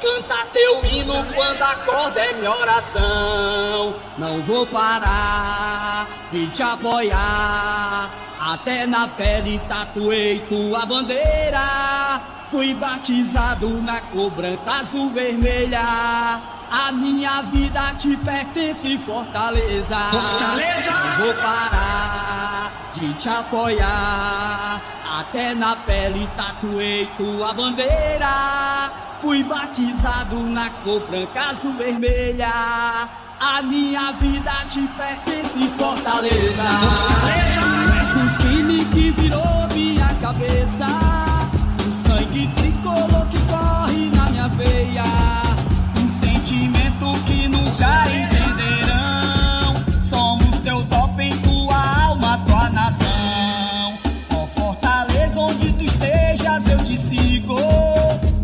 Canta teu hino quando acorda é minha oração. Não vou parar de te apoiar. Até na pele tatuei tua bandeira. Fui batizado na cor branca, azul, vermelha. A minha vida te pertence, Fortaleza. Fortaleza! Não vou parar de te apoiar. Até na pele tatuei tua bandeira. Fui batizado na cor branca, azul, vermelha. A minha vida te pertence, Fortaleza. Fortaleza! É um time que virou minha cabeça.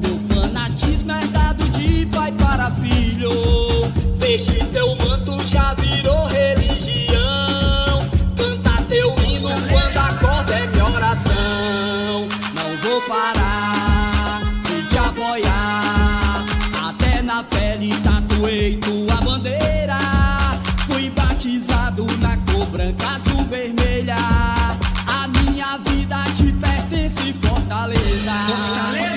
Meu fanatismo é dado de pai para filho. Veste Fortaleza. Fortaleza!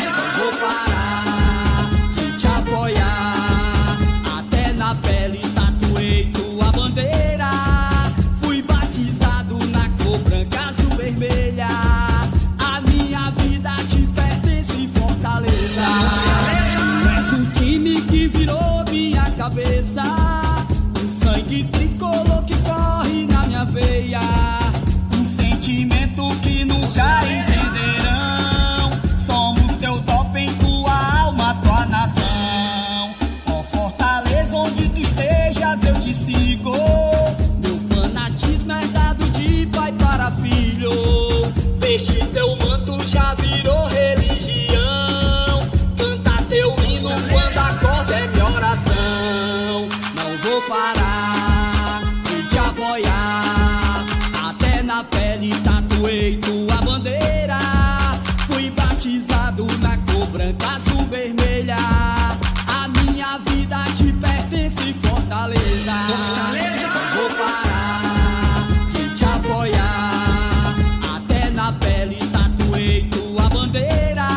Fortaleza. Fortaleza! Não vou parar de te apoiar. Até na pele tatuei tua bandeira.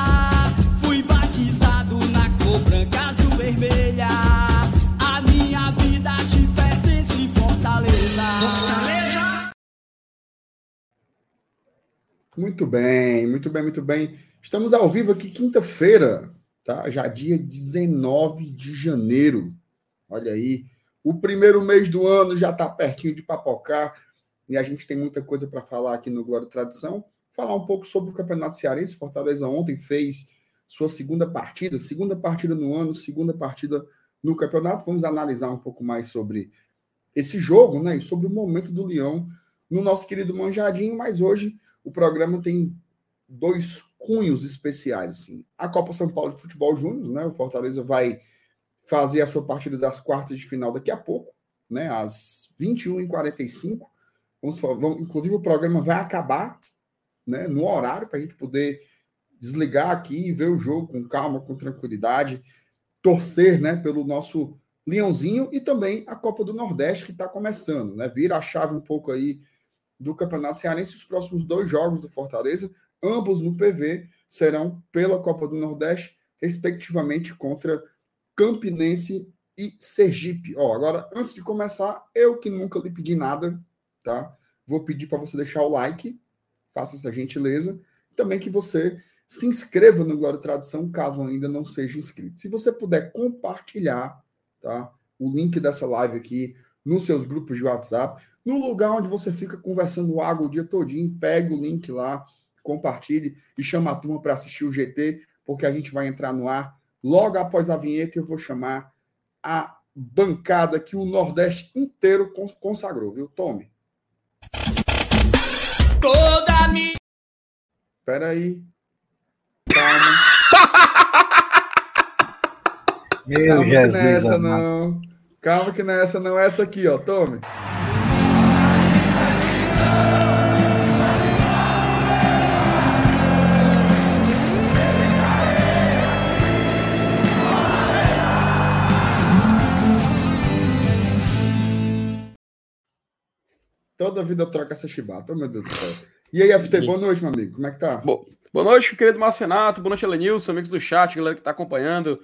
Fui batizado na cor branca, azul, vermelha. A minha vida te pertence, Fortaleza. Fortaleza! Muito bem, muito bem, muito bem. Estamos ao vivo aqui quinta-feira, tá? Já dia 19 de janeiro. Olha aí, o primeiro mês do ano já está pertinho de papocar e a gente tem muita coisa para falar aqui no Glória e Tradição. Falar um pouco sobre o Campeonato Cearense. Fortaleza ontem fez sua segunda partida, segunda partida no ano, segunda partida no campeonato. Vamos analisar um pouco mais sobre esse jogo, né? E sobre o momento do Leão no nosso querido Manjadinho, mas hoje o programa tem dois cunhos especiais. Assim. A Copa São Paulo de Futebol Júnior, né? O Fortaleza vai fazer a sua partida das quartas de final daqui a pouco, né? Às 21h45. Vamos, vamos, inclusive, o programa vai acabar né, no horário para a gente poder desligar aqui e ver o jogo com calma, com tranquilidade, torcer né, pelo nosso Leãozinho e também a Copa do Nordeste que está começando, né? Vira a chave um pouco aí do Campeonato Cearense. Os próximos dois jogos do Fortaleza, ambos no PV, serão pela Copa do Nordeste, respectivamente contra Campinense e Sergipe. Ó, agora, antes de começar, eu que nunca lhe pedi nada, tá? Vou pedir para você deixar o like, faça essa gentileza. Também que você se inscreva no Glória e Tradição, caso ainda não seja inscrito. Se você puder compartilhar, tá? O link dessa live aqui nos seus grupos de WhatsApp, no lugar onde você fica conversando água o dia todinho, pegue o link lá, compartilhe e chama a turma para assistir o GT, porque a gente vai entrar no ar logo após a vinheta eu vou chamar a bancada que o Nordeste inteiro consagrou, viu? Tome. Toda minha. Peraí. Calma. Meu Calma que Jesus. não é essa, amado. não. Calma que não é essa, não. É essa aqui, ó. Tome. Toda vida eu troco essa chibata, oh, meu Deus do céu. E aí, FT, boa noite, meu amigo. Como é que tá? Bo- Boa noite, querido Marcenato. Boa noite, Elenilson, amigos do chat, galera que tá acompanhando.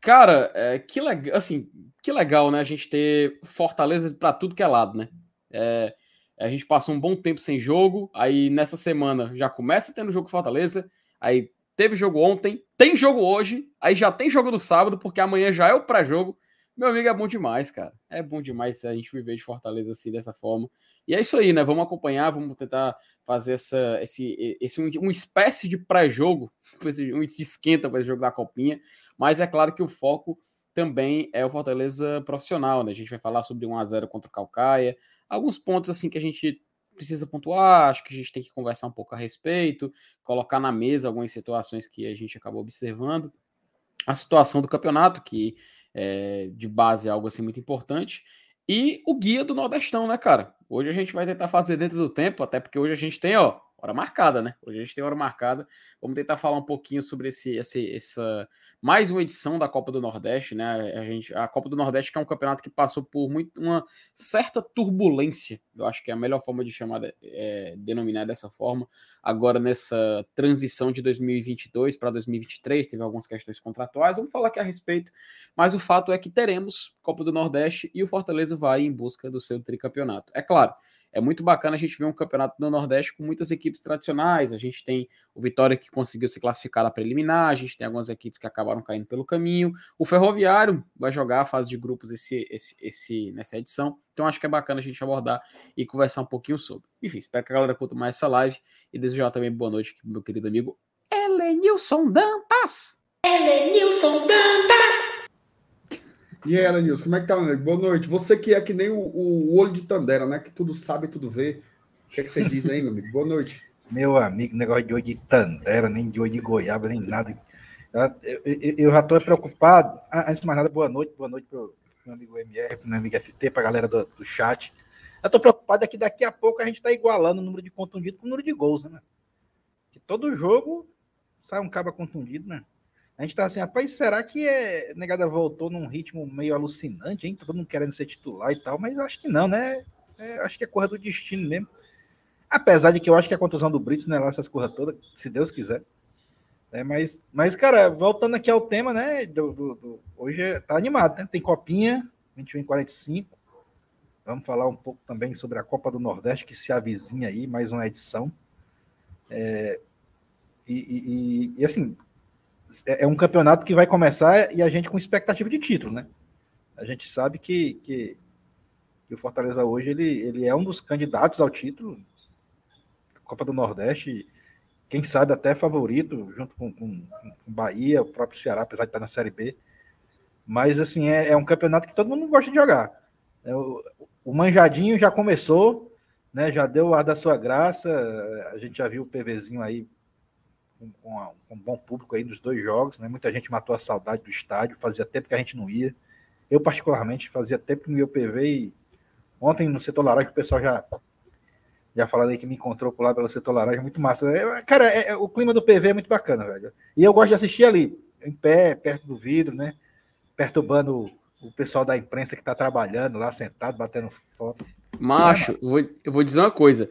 Cara, é, que legal, assim, que legal, né? A gente ter Fortaleza pra tudo que é lado, né? É, a gente passou um bom tempo sem jogo, aí nessa semana já começa tendo jogo Fortaleza, aí teve jogo ontem, tem jogo hoje, aí já tem jogo no sábado, porque amanhã já é o pré-jogo. Meu amigo, é bom demais, cara. É bom demais a gente viver de Fortaleza assim, dessa forma. E é isso aí, né? Vamos acompanhar, vamos tentar fazer essa, esse, esse um, uma espécie de pré-jogo, um esquenta para esse jogo da Copinha, mas é claro que o foco também é o Fortaleza profissional, né? A gente vai falar sobre 1 a 0 contra o Calcaia, alguns pontos assim que a gente precisa pontuar, acho que a gente tem que conversar um pouco a respeito, colocar na mesa algumas situações que a gente acabou observando, a situação do campeonato, que é, de base é algo assim muito importante, e o guia do Nordestão, né, cara? Hoje a gente vai tentar fazer dentro do tempo, até porque hoje a gente tem, ó, hora marcada, né? Hoje a gente tem hora marcada. Vamos tentar falar um pouquinho sobre esse, esse, essa mais uma edição da Copa do Nordeste, né? A gente, a Copa do Nordeste que é um campeonato que passou por muito uma certa turbulência. Eu acho que é a melhor forma de chamar, é, denominar dessa forma. Agora nessa transição de 2022 para 2023 teve algumas questões contratuais. Vamos falar aqui a respeito. Mas o fato é que teremos Copa do Nordeste e o Fortaleza vai em busca do seu tricampeonato. É claro é muito bacana a gente ver um campeonato do Nordeste com muitas equipes tradicionais. A gente tem o Vitória que conseguiu se classificar na preliminar, a gente tem algumas equipes que acabaram caindo pelo caminho. O Ferroviário vai jogar a fase de grupos esse, esse, esse, nessa edição. Então acho que é bacana a gente abordar e conversar um pouquinho sobre. Enfim, espero que a galera curta mais essa live e desejar também boa noite aqui pro meu querido amigo Elenilson Dantas. Elenilson Dantas. E aí, Elenilson, como é que tá, meu amigo? Boa noite. Você que é que nem o, o olho de Tandera, né? Que tudo sabe, tudo vê. O que, é que você diz aí, meu amigo? Boa noite. Meu amigo, negócio de olho de Tandera, nem de olho de goiaba, nem nada. Eu, eu, eu já estou preocupado. Ah, Antes de mais nada, boa noite, boa noite pro meu amigo MR, pro meu amigo FT, pra galera do, do chat. Eu tô preocupado é que daqui a pouco a gente tá igualando o número de contundidos com o número de gols, né? Que todo jogo sai um cabo contundido, né? A gente tá assim, rapaz, será que é... negada voltou num ritmo meio alucinante, hein? Tá todo mundo querendo ser titular e tal, mas acho que não, né? É, acho que é corra do destino mesmo. Apesar de que eu acho que a contusão do Brits não é lá essas coisas todas, se Deus quiser. É, mas, mas, cara, voltando aqui ao tema, né? Do, do, do, hoje é, tá animado, né? Tem copinha, 21 e 45. Vamos falar um pouco também sobre a Copa do Nordeste, que se avizinha aí, mais uma edição. É, e, e, e, assim, é, é um campeonato que vai começar e a gente com expectativa de título, né? A gente sabe que, que, que o Fortaleza hoje ele, ele é um dos candidatos ao título, Copa do Nordeste, quem sabe até favorito, junto com, com, com Bahia, o próprio Ceará, apesar de estar na Série B. Mas, assim, é, é um campeonato que todo mundo gosta de jogar. É, o, o, Manjadinho já começou, né, já deu o ar da sua graça, a gente já viu o PVzinho aí com, com, a, com um bom público aí nos dois jogos, né, muita gente matou a saudade do estádio, fazia tempo que a gente não ia. Eu, particularmente, fazia tempo que não ia o PV e ontem no setor laranja o pessoal já já falando aí que me encontrou por lá pelo setor laranja, muito massa. É, cara, é, é, o clima do PV é muito bacana, velho. E eu gosto de assistir ali, em pé, perto do vidro, né? Perturbando o, o pessoal da imprensa que tá trabalhando lá, sentado, batendo foto. Macho, eu vou, eu vou dizer uma coisa.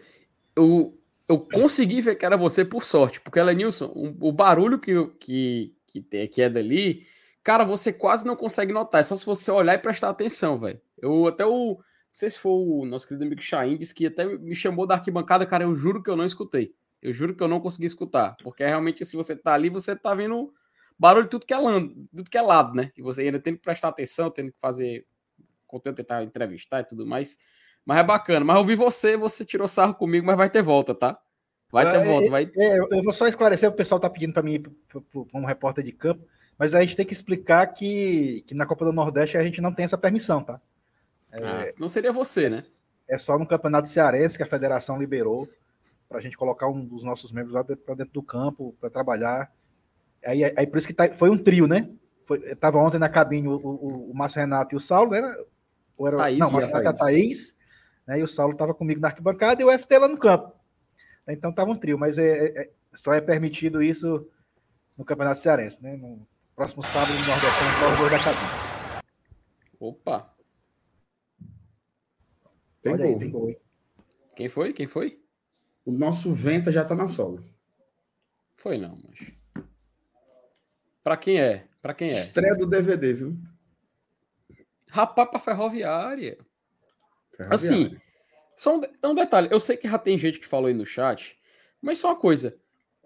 Eu, eu consegui ver que era você por sorte, porque, Elenilson, o, o barulho que, que, que, tem, que é dali, cara, você quase não consegue notar. É só se você olhar e prestar atenção, velho. Eu até o não sei se foi o nosso querido amigo Chain, disse que até me chamou da arquibancada, cara, eu juro que eu não escutei. Eu juro que eu não consegui escutar. Porque é realmente, se você tá ali, você tá vendo barulho de tudo que é lado, tudo que é lado, né? E você ainda tem que prestar atenção, tem que fazer conteúdo, tentar entrevistar e tudo mais. Mas é bacana. Mas eu vi você, você tirou sarro comigo, mas vai ter volta, tá? Vai ter é, volta, vai. É, eu vou só esclarecer, o pessoal tá pedindo para mim, como repórter de campo, Mas a gente tem que explicar que, que na Copa do Nordeste a gente não tem essa permissão, tá? É, ah, não seria você, né? É só no Campeonato Cearense que a federação liberou para a gente colocar um dos nossos membros lá para dentro do campo para trabalhar. Aí, aí por isso que tá, foi um trio, né? Foi, tava ontem na cabine o, o, o Márcio Renato e o Saulo, né? Ou era, Thaís, não, o Márcio Renato e a Thaís, né? E o Saulo estava comigo na arquibancada e o FT lá no campo. Então tava um trio, mas é, é, é, só é permitido isso no Campeonato Cearense, né? No próximo sábado no Nordestão, só os dois da cabine. Opa! Tem Olha gol. Aí, tem gol. Quem foi? Quem foi? O nosso Venta já tá na sola. Foi não, mas. Pra quem é? Pra quem é? Estreia do DVD, viu? Rapaz, pra ferroviária. Assim, só um, é um detalhe. Eu sei que já tem gente que falou aí no chat, mas só uma coisa.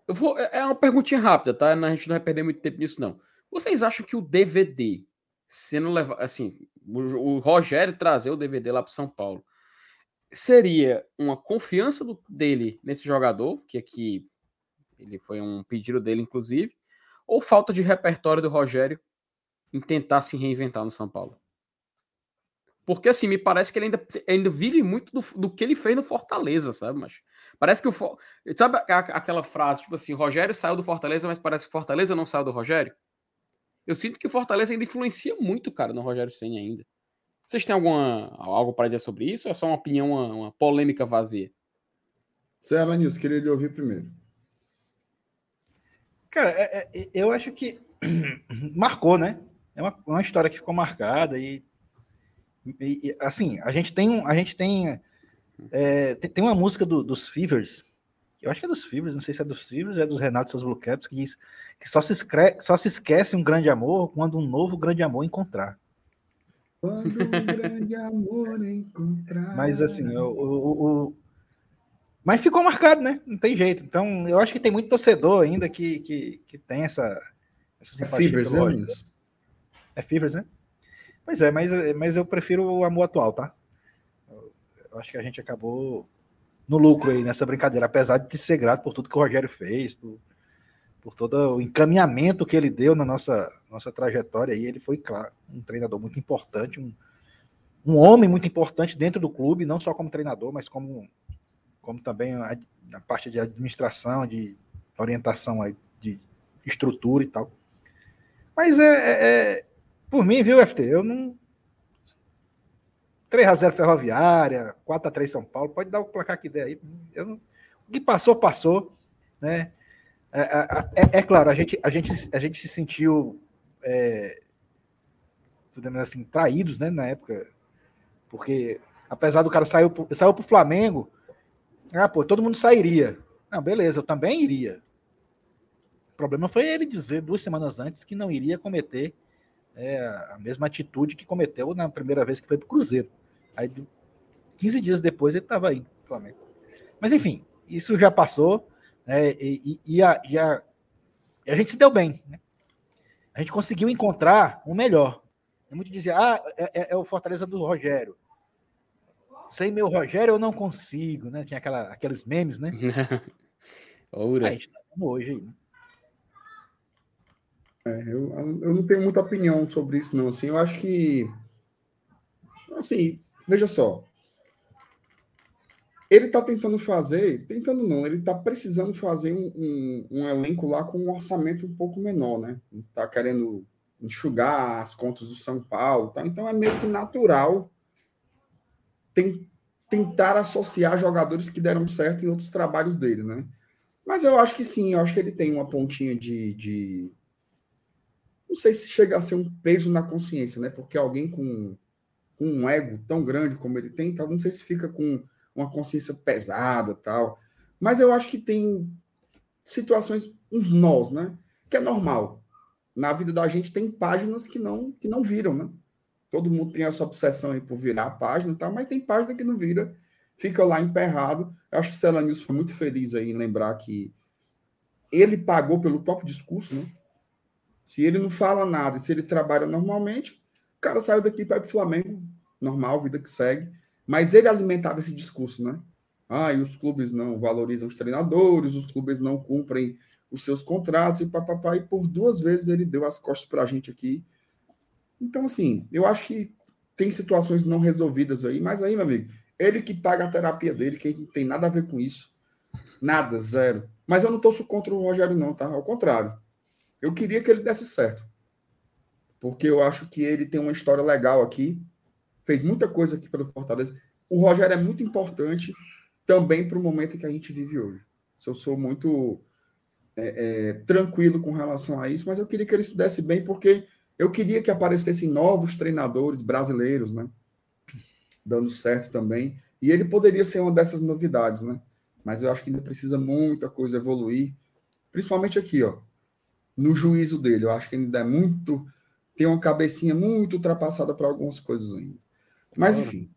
Eu vou, é, é uma perguntinha rápida, tá? A gente não vai perder muito tempo nisso, não. Vocês acham que o DVD, sendo levado. Assim, o, o Rogério trazer o DVD lá para São Paulo, seria uma confiança do, dele nesse jogador, que aqui ele foi um pedido dele, inclusive, ou falta de repertório do Rogério em tentar se reinventar no São Paulo? Porque assim, me parece que ele ainda, ainda vive muito do, do que ele fez no Fortaleza, sabe? Mas parece que o. Sabe aquela frase, tipo assim, Rogério saiu do Fortaleza, mas parece que o Fortaleza não saiu do Rogério? Eu sinto que o Fortaleza ainda influencia muito, cara, no Rogério Senna ainda. Vocês têm alguma, algo para dizer sobre isso ou é só uma opinião, uma, uma polêmica vazia? Serra News, queria lhe ouvir primeiro. Cara, é, é, eu acho que marcou, né? É uma, uma história que ficou marcada e, e, assim, a gente tem, a gente tem, é, tem, tem, uma música do, dos Fevers, eu acho que é dos Fevers, não sei se é dos Fevers, é dos Renato e seus Blue Caps, que diz que só se, escreve, só se esquece um grande amor quando um novo grande amor encontrar. Quando um grande amor encontrar. Mas assim, o, o, o, mas ficou marcado, né? Não tem jeito. Então, eu acho que tem muito torcedor ainda que, que, que tem essa, essa é Fevers, né? É Fevers, né? Pois é, mas, mas eu prefiro o amor atual, tá? Eu acho que a gente acabou no lucro aí nessa brincadeira, apesar de ser grato por tudo que o Rogério fez, por, por todo o encaminhamento que ele deu na nossa, nossa trajetória. E ele foi, claro, um treinador muito importante, um, um homem muito importante dentro do clube, não só como treinador, mas como, como também a, a parte de administração, de orientação aí, de estrutura e tal. Mas é, é, é por mim, viu, FT? Eu não, 3x0 Ferroviária, 4x3 São Paulo, pode dar o placar que der aí. Eu não... O que passou, passou. Né? É, é, é, é, claro, a gente, a, gente, a gente se sentiu, é, podemos assim, traídos né, na época, porque apesar do cara saiu para o Flamengo, ah, pô, todo mundo sairia. Não, beleza, eu também iria. O problema foi ele dizer duas semanas antes que não iria cometer é, a mesma atitude que cometeu na primeira vez que foi para o Cruzeiro. Aí, 15 dias depois, ele estava aí no Flamengo. Mas, enfim, isso já passou, né? E, e, a, e, a, e, a, gente se deu bem, né? A gente conseguiu encontrar um melhor. Muito dizia, ah, é, é, é, o Fortaleza do Rogério. Sem meu Rogério eu não consigo, né? Tinha aquela, aqueles memes, né? Oura. A gente tá hoje aí, né? É, eu, eu não tenho muita opinião sobre isso, não. Assim, eu acho que. Assim, veja só. Ele está tentando fazer, tentando não, ele está precisando fazer um, um, um, elenco lá com um orçamento um pouco menor, né? Está querendo enxugar as contas do São Paulo, tá? então é meio que natural tem, tentar associar jogadores que deram certo em outros trabalhos dele, né? Mas eu acho que sim, eu acho que ele tem uma pontinha de, de não sei se chega a ser um peso na consciência, né? Porque alguém com, com um ego tão grande como ele tem, então não sei se fica com uma consciência pesada tal. Mas eu acho que tem situações, uns nós, né? Que é normal. Na vida da gente tem páginas que não que não viram, né? Todo mundo tem essa obsessão aí por virar a página, tá? mas tem página que não vira, fica lá emperrado. Eu acho que o Celanils foi muito feliz aí em lembrar que ele pagou pelo próprio discurso, né? Se ele não fala nada, se ele trabalha normalmente, o cara saiu daqui para o Flamengo, normal, vida que segue. Mas ele alimentava esse discurso, né? Ah, e os clubes não valorizam os treinadores, os clubes não cumprem os seus contratos e papapá, e por duas vezes ele deu as costas para a gente aqui. Então, assim, eu acho que tem situações não resolvidas aí, mas aí, meu amigo, ele que paga a terapia dele, que não tem nada a ver com isso. Nada, zero. Mas eu não torço contra o Rogério, não, tá? Ao contrário. Eu queria que ele desse certo. Porque eu acho que ele tem uma história legal aqui. Fez muita coisa aqui pelo Fortaleza. O Rogério é muito importante também para o momento que a gente vive hoje. Eu sou muito é, é, tranquilo com relação a isso, mas eu queria que ele se desse bem, porque eu queria que aparecessem novos treinadores brasileiros, né? Dando certo também. E ele poderia ser uma dessas novidades, né? Mas eu acho que ainda precisa muita coisa evoluir, principalmente aqui, ó, no juízo dele. Eu acho que ainda é muito. Tem uma cabecinha muito ultrapassada para algumas coisas ainda. Mas, enfim,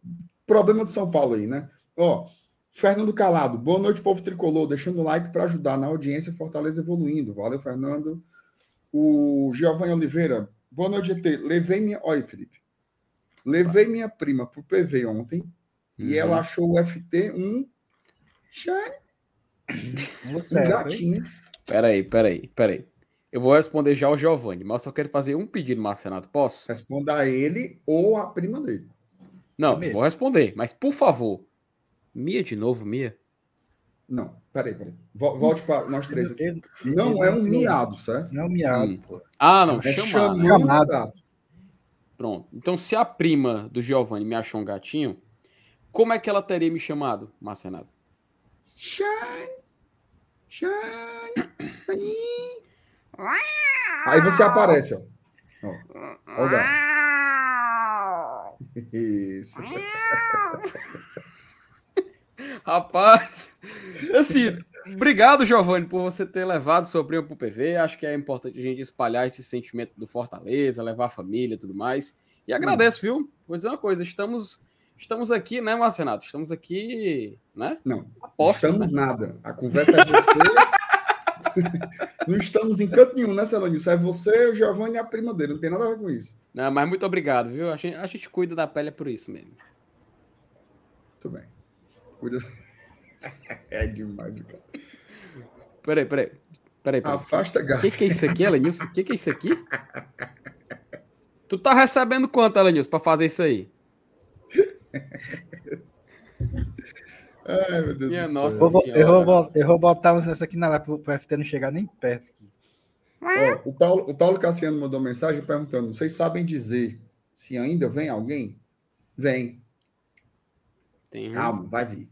problema do São Paulo aí, né? Ó, Fernando Calado, boa noite, povo tricolor. Deixando o like para ajudar na audiência Fortaleza evoluindo. Valeu, Fernando. O Giovanni Oliveira, boa noite, GT. Levei minha. Olha, Felipe. Levei minha prima pro PV ontem uhum. e ela achou o FT um. Você, um gatinho. Peraí, peraí, peraí. Eu vou responder já ao Giovanni, mas só quero fazer um pedido, Marcenato. Posso? Responda a ele ou a prima dele. Não, vou responder, mas por favor, Mia de novo, Mia? Não, peraí, peraí. Volte para nós três aqui. Não é um miado, certo? Não é um miado, pô. Ah, não, é chamado. chamado. Pronto. Então, se a prima do Giovanni me achou um gatinho, como é que ela teria me chamado, Marcenado? Shine! Shine! Aí você aparece, ó. ó. ó o gato. Isso. Rapaz, assim, obrigado, Giovanni, por você ter levado sua prima pro PV. Acho que é importante a gente espalhar esse sentimento do Fortaleza, levar a família e tudo mais. E agradeço, hum. viu? Vou dizer uma coisa, estamos estamos aqui, né, Marcenato? Estamos aqui, né? Não, Aposta, estamos né? nada. A conversa é você. não estamos em canto nenhum, né, Celanice? É você, o Giovanni e a prima dele. Não tem nada a ver com isso. Não, mas muito obrigado, viu? A gente, a gente cuida da pele é por isso mesmo. Muito bem. Cuida. É demais, cara. Peraí, peraí. Peraí, peraí. Afasta gato. O que, que é isso aqui, Elenilson? O que, que é isso aqui? tu tá recebendo quanto, Elenilson, pra fazer isso aí? Ai, meu Deus Minha do nossa céu. Eu vou, eu vou botar nessa aqui na lá pro, pro FT não chegar nem perto. Ó, o, Paulo, o Paulo Cassiano mandou mensagem perguntando: vocês sabem dizer se ainda vem alguém? Vem. Tem... Calma, vai vir.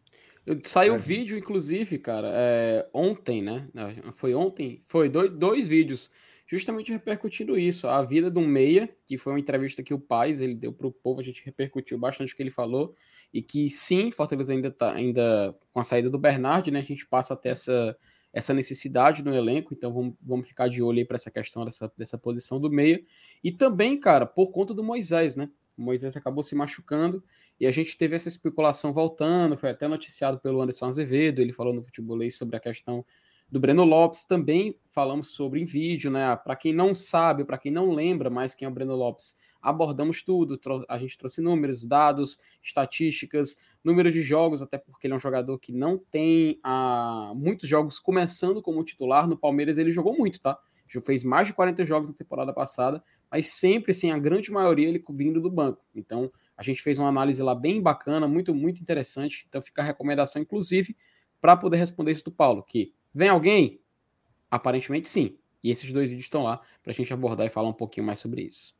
Saiu vai vídeo, inclusive, cara, é, ontem, né? Foi ontem? Foi dois, dois vídeos justamente repercutindo isso. A vida de um meia, que foi uma entrevista que o Paz ele deu para o povo, a gente repercutiu bastante o que ele falou. E que sim, Fortaleza ainda está ainda com a saída do Bernard, né? A gente passa até essa essa necessidade no elenco, então vamos, vamos ficar de olho aí para essa questão dessa, dessa posição do meia. E também, cara, por conta do Moisés, né? O Moisés acabou se machucando e a gente teve essa especulação voltando, foi até noticiado pelo Anderson Azevedo, ele falou no futebolês sobre a questão do Breno Lopes, também falamos sobre em vídeo, né? Para quem não sabe, para quem não lembra mais quem é o Breno Lopes, abordamos tudo, a gente trouxe números, dados, estatísticas, número de jogos, até porque ele é um jogador que não tem ah, muitos jogos começando como titular. No Palmeiras ele jogou muito, tá? Já fez mais de 40 jogos na temporada passada, mas sempre, assim, a grande maioria ele vindo do banco. Então, a gente fez uma análise lá bem bacana, muito, muito interessante. Então, fica a recomendação, inclusive, para poder responder isso do Paulo, que vem alguém? Aparentemente, sim. E esses dois vídeos estão lá para a gente abordar e falar um pouquinho mais sobre isso.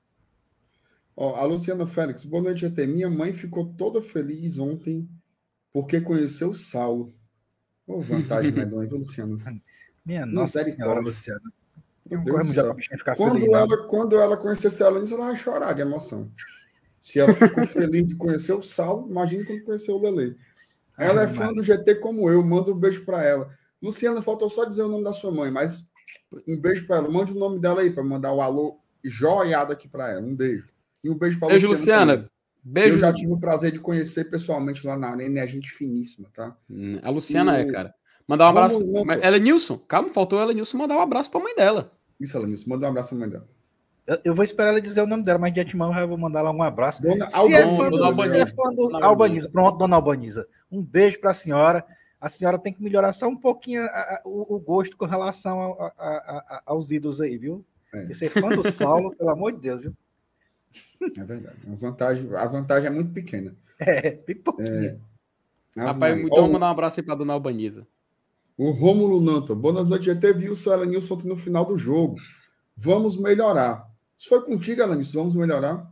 Ó, a Luciana Félix, boa noite, até. Minha mãe ficou toda feliz ontem porque conheceu o Saulo. Ô, oh, vantagem medonha, viu, Luciana? Minha nossa senhora, Luciana. quando, feliz, ela, quando ela conhecesse ela, ela vai chorar de emoção. Se ela ficou feliz de conhecer o Saulo, imagine quando conheceu o Lele. Ela é fã do GT como eu, manda um beijo para ela. Luciana, faltou só dizer o nome da sua mãe, mas um beijo para ela. Mande o nome dela aí para mandar o alô joiado aqui para ela. Um beijo. E um beijo para Beijo, Luciana. Luciana. Beijo. Eu já tive o prazer de conhecer pessoalmente lá na Arena, é gente finíssima, tá? Hum, a Luciana é, cara. Mandar um abraço. Vamos, ela Nilson, calma, faltou ela Nilson mandar um abraço para a mãe dela. Isso, ela Nilson, manda um abraço para a mãe dela. Eu, vou esperar ela dizer o nome dela, mas de antemão eu vou mandar lá um abraço. Dona Se é fã do, é fã do Albaniza. Pronto, dona Albaniza. Um beijo para a senhora. a senhora tem que melhorar só um pouquinho a, a, o, o, gosto com relação a, aos ídolos aí, viu? É. Você é fã do Saulo, pelo amor de Deus, viu? É verdade. A vantagem, a vantagem é muito pequena. É, bem pouquinho. É. Rapaz, então vamos mandar um abraço aí para dona Albaniza. O Rômulo Nanta. Boa noite, GT. Viu o seu Nilson no final do jogo. Vamos melhorar. Isso foi contigo, Alanis? Vamos melhorar?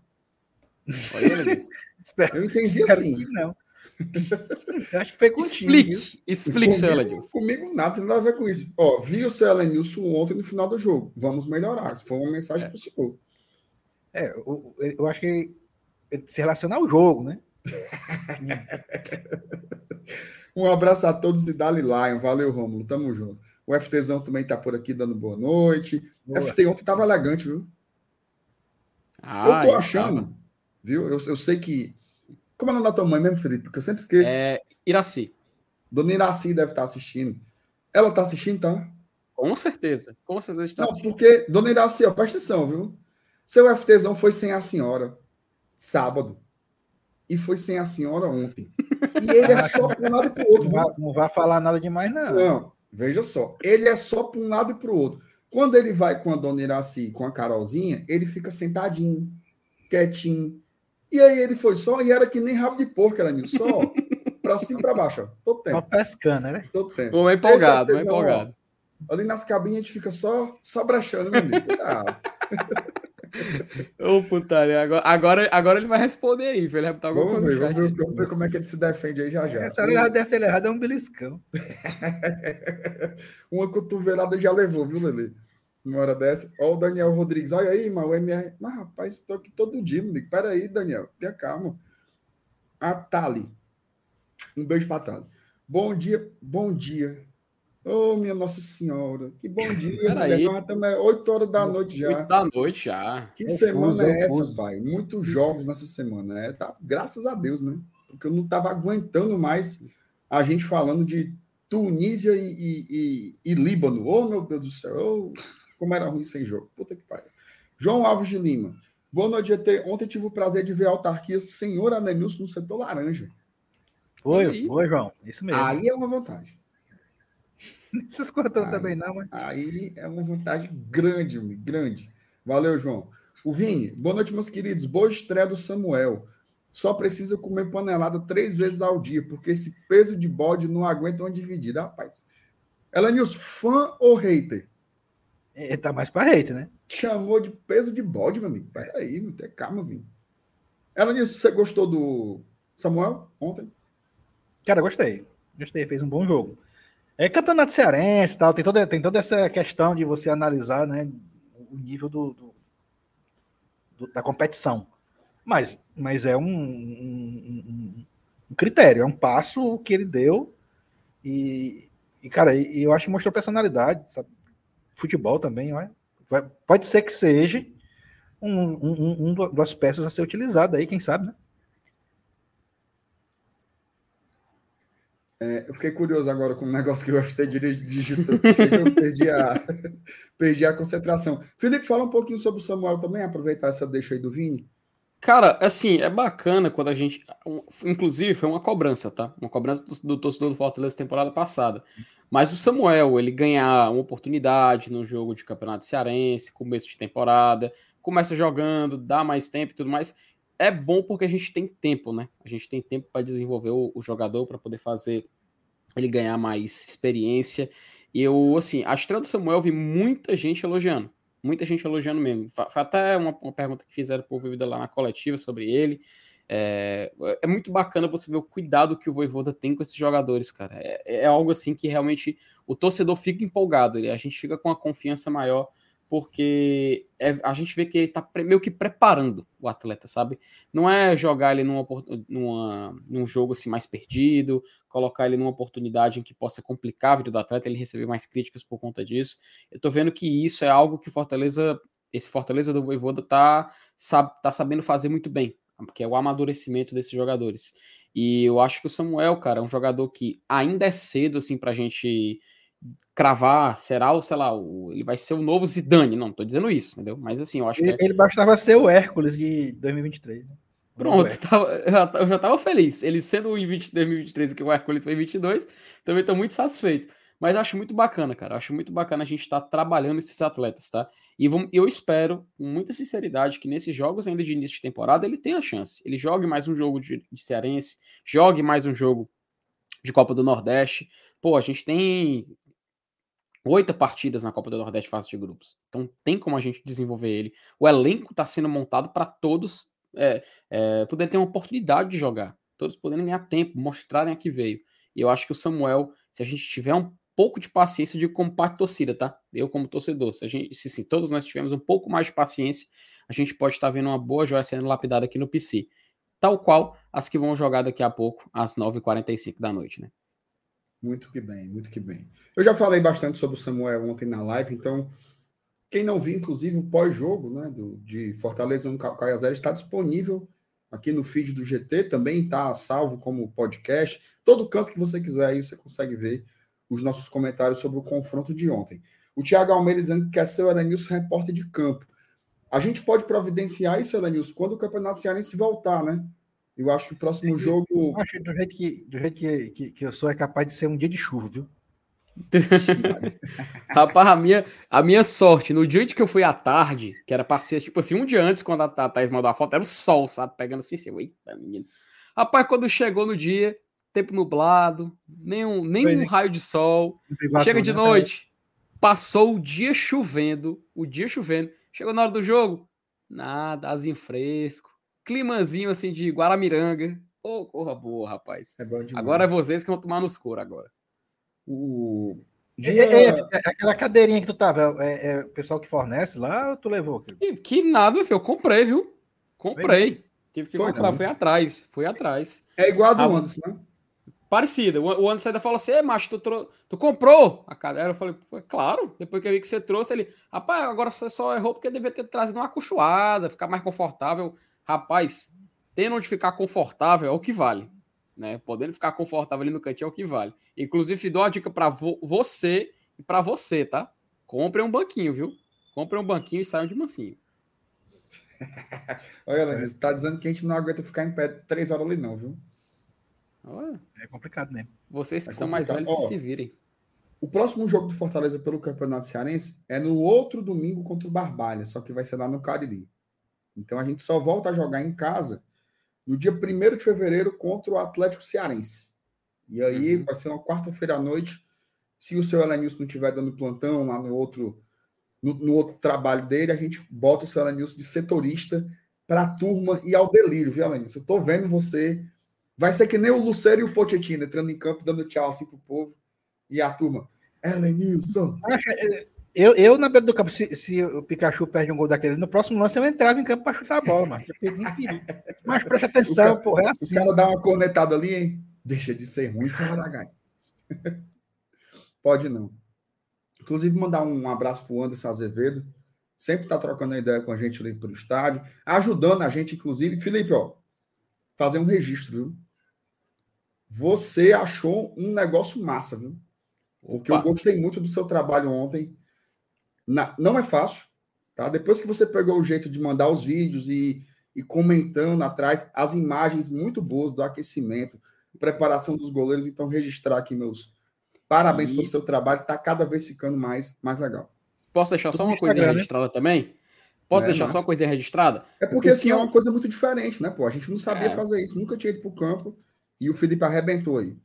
Eu entendi assim. Não. Eu acho que foi contigo. Explique, explique, seu Elenilson. Comigo nada, tem nada a ver com isso. Ó, vi o seu Elenilson ontem no final do jogo. Vamos melhorar. Isso foi uma mensagem é. para o senhor. É, eu, eu acho que ele se relaciona ao jogo, né? um abraço a todos e Dali Lion. Valeu, Rômulo. Tamo junto. O FTzão também tá por aqui dando boa noite. Boa. FT ontem tava elegante, viu? Ah, eu tô achando, tava. viu? Eu, eu sei que. Como é o nome da tua mãe mesmo, Felipe? Porque eu sempre esqueço. É Iraci. Dona Iraci deve estar tá assistindo. Ela tá assistindo, tá? Com certeza. Com certeza está Não, assistindo. porque, Dona Iraci, ó, presta atenção, viu? Seu FTzão foi sem a senhora sábado e foi sem a senhora ontem. E ele é só para um lado e para o outro. Não vai, não vai, falar nada demais, não. Não, veja só. Ele é só para um lado e para o outro. Quando ele vai com a dona Iraci, com a Carolzinha, ele fica sentadinho, quietinho. E aí ele foi só, e era que nem rabo de porco, era só para cima e para baixo. Ó. Todo tempo. Só pescando, né? Todo tempo. Empolgado, vou empolgado. Ó, ali nas cabines a gente fica só, só brachando, meu amigo. Ah. Ô, putaria. Agora, agora, agora ele vai responder aí, Ele vai botar vamos ver, vamos ver, vamos ver como é que ele se defende aí já já. Essa hora já deve ter errado, é um beliscão. Uma cotovelada já levou, viu, Lele? Uma hora dessa. Ó, o Daniel Rodrigues. Olha aí, mano, o MR. Mas, rapaz, estou aqui todo dia, amigo. Pera aí, Daniel. Tenha calma. A Tali. Um beijo pra Tali. Bom dia, bom dia. Ô, oh, minha Nossa Senhora, que bom dia, mulher. Nós estamos 8 horas da noite já. 8 da noite já. Que eu semana é essa, pai? Muitos jogos nessa semana, né? Tá, graças a Deus, né? Porque eu não estava aguentando mais a gente falando de Tunísia e, e, e, e Líbano. Oh, meu Deus do céu, oh, como era ruim sem jogo. Puta que pariu. João Alves de Lima. Boa noite, GT. Ontem tive o prazer de ver a autarquia Senhor Anenilson no setor laranja. Oi, oi, João. Isso mesmo. Aí é uma vantagem. Essas coisas aí, também não, mas. Aí é uma vantagem grande, grande. Valeu, João. O Vini, boa noite, meus queridos. Boa estreia do Samuel. Só precisa comer panelada três vezes ao dia, porque esse peso de bode não aguenta uma dividida. Rapaz. Elanius, fã ou hater? É, tá mais para hater, né? Chamou de peso de bode, meu amigo. Peraí, não tem calma, Vini. Elanius, você gostou do Samuel ontem? Cara, gostei. Gostei, fez um bom jogo. É campeonato cearense tal, tem toda, tem toda essa questão de você analisar né, o nível do, do, do da competição. Mas, mas é um, um, um, critério, é um passo que ele deu e, e cara, e, eu acho que mostrou personalidade, sabe? Futebol também, olha. Vai, pode ser que seja um, um, um, das peças a ser utilizada aí, quem sabe, né? É, eu fiquei curioso agora com o negócio que o FT digitou. Eu perdi a, perdi a concentração. Felipe, fala um pouquinho sobre o Samuel também, aproveitar essa deixa aí do Vini. Cara, assim, é bacana quando a gente. Inclusive, foi uma cobrança, tá? Uma cobrança do, do torcedor do Fortaleza temporada passada. Mas o Samuel, ele ganhar uma oportunidade no jogo de campeonato cearense, começo de temporada, começa jogando, dá mais tempo e tudo mais é bom porque a gente tem tempo, né? A gente tem tempo para desenvolver o, o jogador, para poder fazer ele ganhar mais experiência. E eu, assim, a estreia do Samuel vi muita gente elogiando. Muita gente elogiando mesmo. Foi até uma, uma pergunta que fizeram por Vida lá na coletiva sobre ele. É, é, muito bacana você ver o cuidado que o Voivoda tem com esses jogadores, cara. É, é algo assim que realmente o torcedor fica empolgado. Ele, a gente fica com uma confiança maior porque é, a gente vê que ele está meio que preparando o atleta, sabe? Não é jogar ele numa, numa, num jogo assim mais perdido, colocar ele numa oportunidade em que possa complicar a vida do atleta, ele receber mais críticas por conta disso. Eu tô vendo que isso é algo que Fortaleza, esse Fortaleza do Voivoda tá, sabe, tá sabendo fazer muito bem, que é o amadurecimento desses jogadores. E eu acho que o Samuel, cara, é um jogador que ainda é cedo assim pra gente cravar, será o, sei lá, o, ele vai ser o novo Zidane. Não, tô dizendo isso, entendeu? Mas assim, eu acho ele, que. É... Ele bastava ser o Hércules de 2023. Né? Pronto, tava, eu já tava feliz. Ele sendo em 20, 2023 que o Hércules foi em 22, também tô muito satisfeito. Mas acho muito bacana, cara. Acho muito bacana a gente estar tá trabalhando esses atletas, tá? E vamos, eu espero, com muita sinceridade, que nesses jogos ainda de início de temporada ele tenha chance. Ele jogue mais um jogo de, de cearense, jogue mais um jogo de Copa do Nordeste. Pô, a gente tem oito partidas na Copa do Nordeste fase de grupos. Então tem como a gente desenvolver ele. O elenco está sendo montado para todos é, é, poderem ter uma oportunidade de jogar. Todos poderem ganhar tempo, mostrarem a que veio. E eu acho que o Samuel, se a gente tiver um pouco de paciência de como parte torcida, tá? Eu como torcedor, se, a gente, se, se todos nós tivermos um pouco mais de paciência, a gente pode estar vendo uma boa joia sendo lapidada aqui no PC. Tal qual as que vão jogar daqui a pouco, às 9h45 da noite, né? Muito que bem, muito que bem. Eu já falei bastante sobre o Samuel ontem na live, então quem não viu, inclusive, o pós-jogo né, do, de Fortaleza no Caia Zero está disponível aqui no feed do GT, também está salvo como podcast. Todo canto que você quiser aí, você consegue ver os nossos comentários sobre o confronto de ontem. O Thiago Almeida dizendo que quer ser o Elenilson repórter de campo. A gente pode providenciar isso, Elenilson, quando o Campeonato Cearense voltar, né? Eu acho que o próximo jogo. Eu acho do jeito, que, do jeito que, que, que eu sou, é capaz de ser um dia de chuva, viu? Rapaz, a minha, a minha sorte, no dia que eu fui à tarde, que era pra ser, tipo assim, um dia antes, quando a, a Thaís mandou a foto, era o sol, sabe? Pegando assim, assim, eita, menino. Rapaz, quando chegou no dia, tempo nublado, nenhum, nenhum raio de sol. Chega de né, noite, passou o dia chovendo, o dia chovendo. Chegou na hora do jogo, nada, asinho fresco, climazinho assim de Guaramiranga. Ô, oh, corra boa, rapaz. É agora é vocês que vão tomar nos couro agora. O... Dia... É, é, é, aquela cadeirinha que tu tava, é, é, o pessoal que fornece lá ou tu levou? Que, que nada, filho, eu comprei, viu? Comprei. Tive que foi, comprar, não. foi atrás, foi atrás. É igual a do a... Anderson, né? Parecida. O Anderson ainda falou assim: macho, tu, tro... tu comprou a cadeira? Eu falei, claro. Depois que eu vi que você trouxe, ele, rapaz, agora você só errou porque devia ter trazido uma acolchoada, ficar mais confortável. Rapaz, tendo onde ficar confortável é o que vale. Né? Podendo ficar confortável ali no cantinho é o que vale. Inclusive, dou a dica para vo você e para você, tá? Compre um banquinho, viu? Compre um banquinho e saiam de mansinho. Olha, você tá dizendo que a gente não aguenta ficar em pé três horas ali, não, viu? É complicado mesmo. Vocês que é são mais velhos Ó, que se virem. O próximo jogo do Fortaleza pelo Campeonato Cearense é no outro domingo contra o Barbalha, só que vai ser lá no Cariri. Então a gente só volta a jogar em casa no dia 1 de fevereiro contra o Atlético Cearense. E aí uhum. vai ser uma quarta-feira à noite. Se o seu Elenilson não estiver dando plantão lá no outro, no, no, outro trabalho dele, a gente bota o seu Elenilson de setorista para a turma e ao delírio, viu, Elenilson? Eu tô vendo você Vai ser que nem o Lucero e o Pochettino entrando em campo, dando tchau assim pro povo. E a turma, Elenilson. Eu, eu, na beira do campo, se, se, o Pikachu perde um gol daquele, no próximo lance eu entrava em campo para chutar a bola, mano. Mas presta atenção, cara, porra, é assim. O cara dá uma cornetada ali, hein? Deixa de ser ruim, fala da gaia. Pode não. Inclusive, mandar um abraço pro Anderson Azevedo. Sempre tá trocando ideia com a gente ali pelo estádio, ajudando a gente, inclusive. Felipe, ó, fazer um registro, viu? Você achou um negócio massa, viu? Porque Opa. eu gostei muito do seu trabalho ontem. Na, não é fácil, tá? Depois que você pegou o jeito de mandar os vídeos e, e comentando atrás, as imagens muito boas do aquecimento, preparação dos goleiros, então registrar aqui meus parabéns e... pelo seu trabalho, tá cada vez ficando mais, mais legal. Posso deixar só uma coisinha né? registrada também? Posso é, deixar massa. só uma coisinha registrada? É porque, assim, é uma coisa muito diferente, né, pô? A gente não sabia é. fazer isso, nunca tinha ido pro campo. E o Felipe arrebentou aí.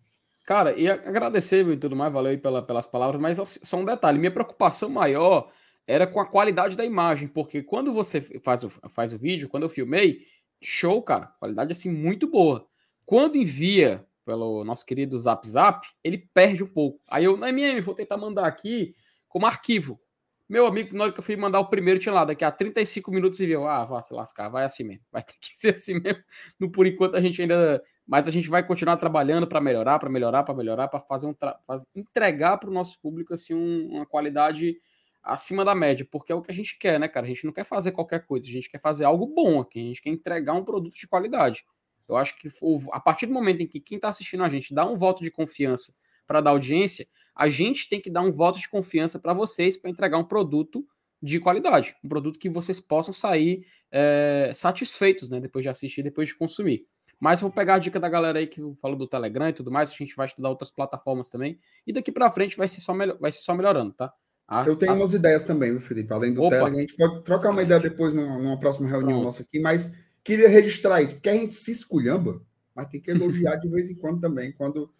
Cara, e agradecer e tudo mais, valeu aí pela, pelas palavras, mas só um detalhe: minha preocupação maior era com a qualidade da imagem, porque quando você faz o, faz o vídeo, quando eu filmei, show, cara, qualidade assim muito boa. Quando envia pelo nosso querido Zap Zap, ele perde um pouco. Aí eu, na MM, vou tentar mandar aqui como arquivo. Meu amigo, na hora que eu fui mandar o primeiro, tinha lá, daqui a 35 minutos e viu, ah, vai se lascar, vai assim mesmo, vai ter que ser assim mesmo. No, por enquanto a gente ainda mas a gente vai continuar trabalhando para melhorar, para melhorar, para melhorar, para fazer um faz, entregar para o nosso público assim um, uma qualidade acima da média, porque é o que a gente quer, né, cara? A gente não quer fazer qualquer coisa, a gente quer fazer algo bom aqui, a gente quer entregar um produto de qualidade. Eu acho que a partir do momento em que quem está assistindo a gente dá um voto de confiança para dar audiência, a gente tem que dar um voto de confiança para vocês para entregar um produto de qualidade, um produto que vocês possam sair é, satisfeitos, né? Depois de assistir, depois de consumir. Mas vou pegar a dica da galera aí que falou do Telegram e tudo mais, a gente vai estudar outras plataformas também. E daqui para frente vai ser só, melhor, vai ser só melhorando, tá? A, eu tenho a... umas ideias também, viu, Felipe? Além do Opa. Telegram, a gente pode trocar uma ideia depois numa, numa próxima reunião Pronto. nossa aqui, mas queria registrar isso, porque a gente se esculhamba, mas tem que elogiar de vez em quando também, quando,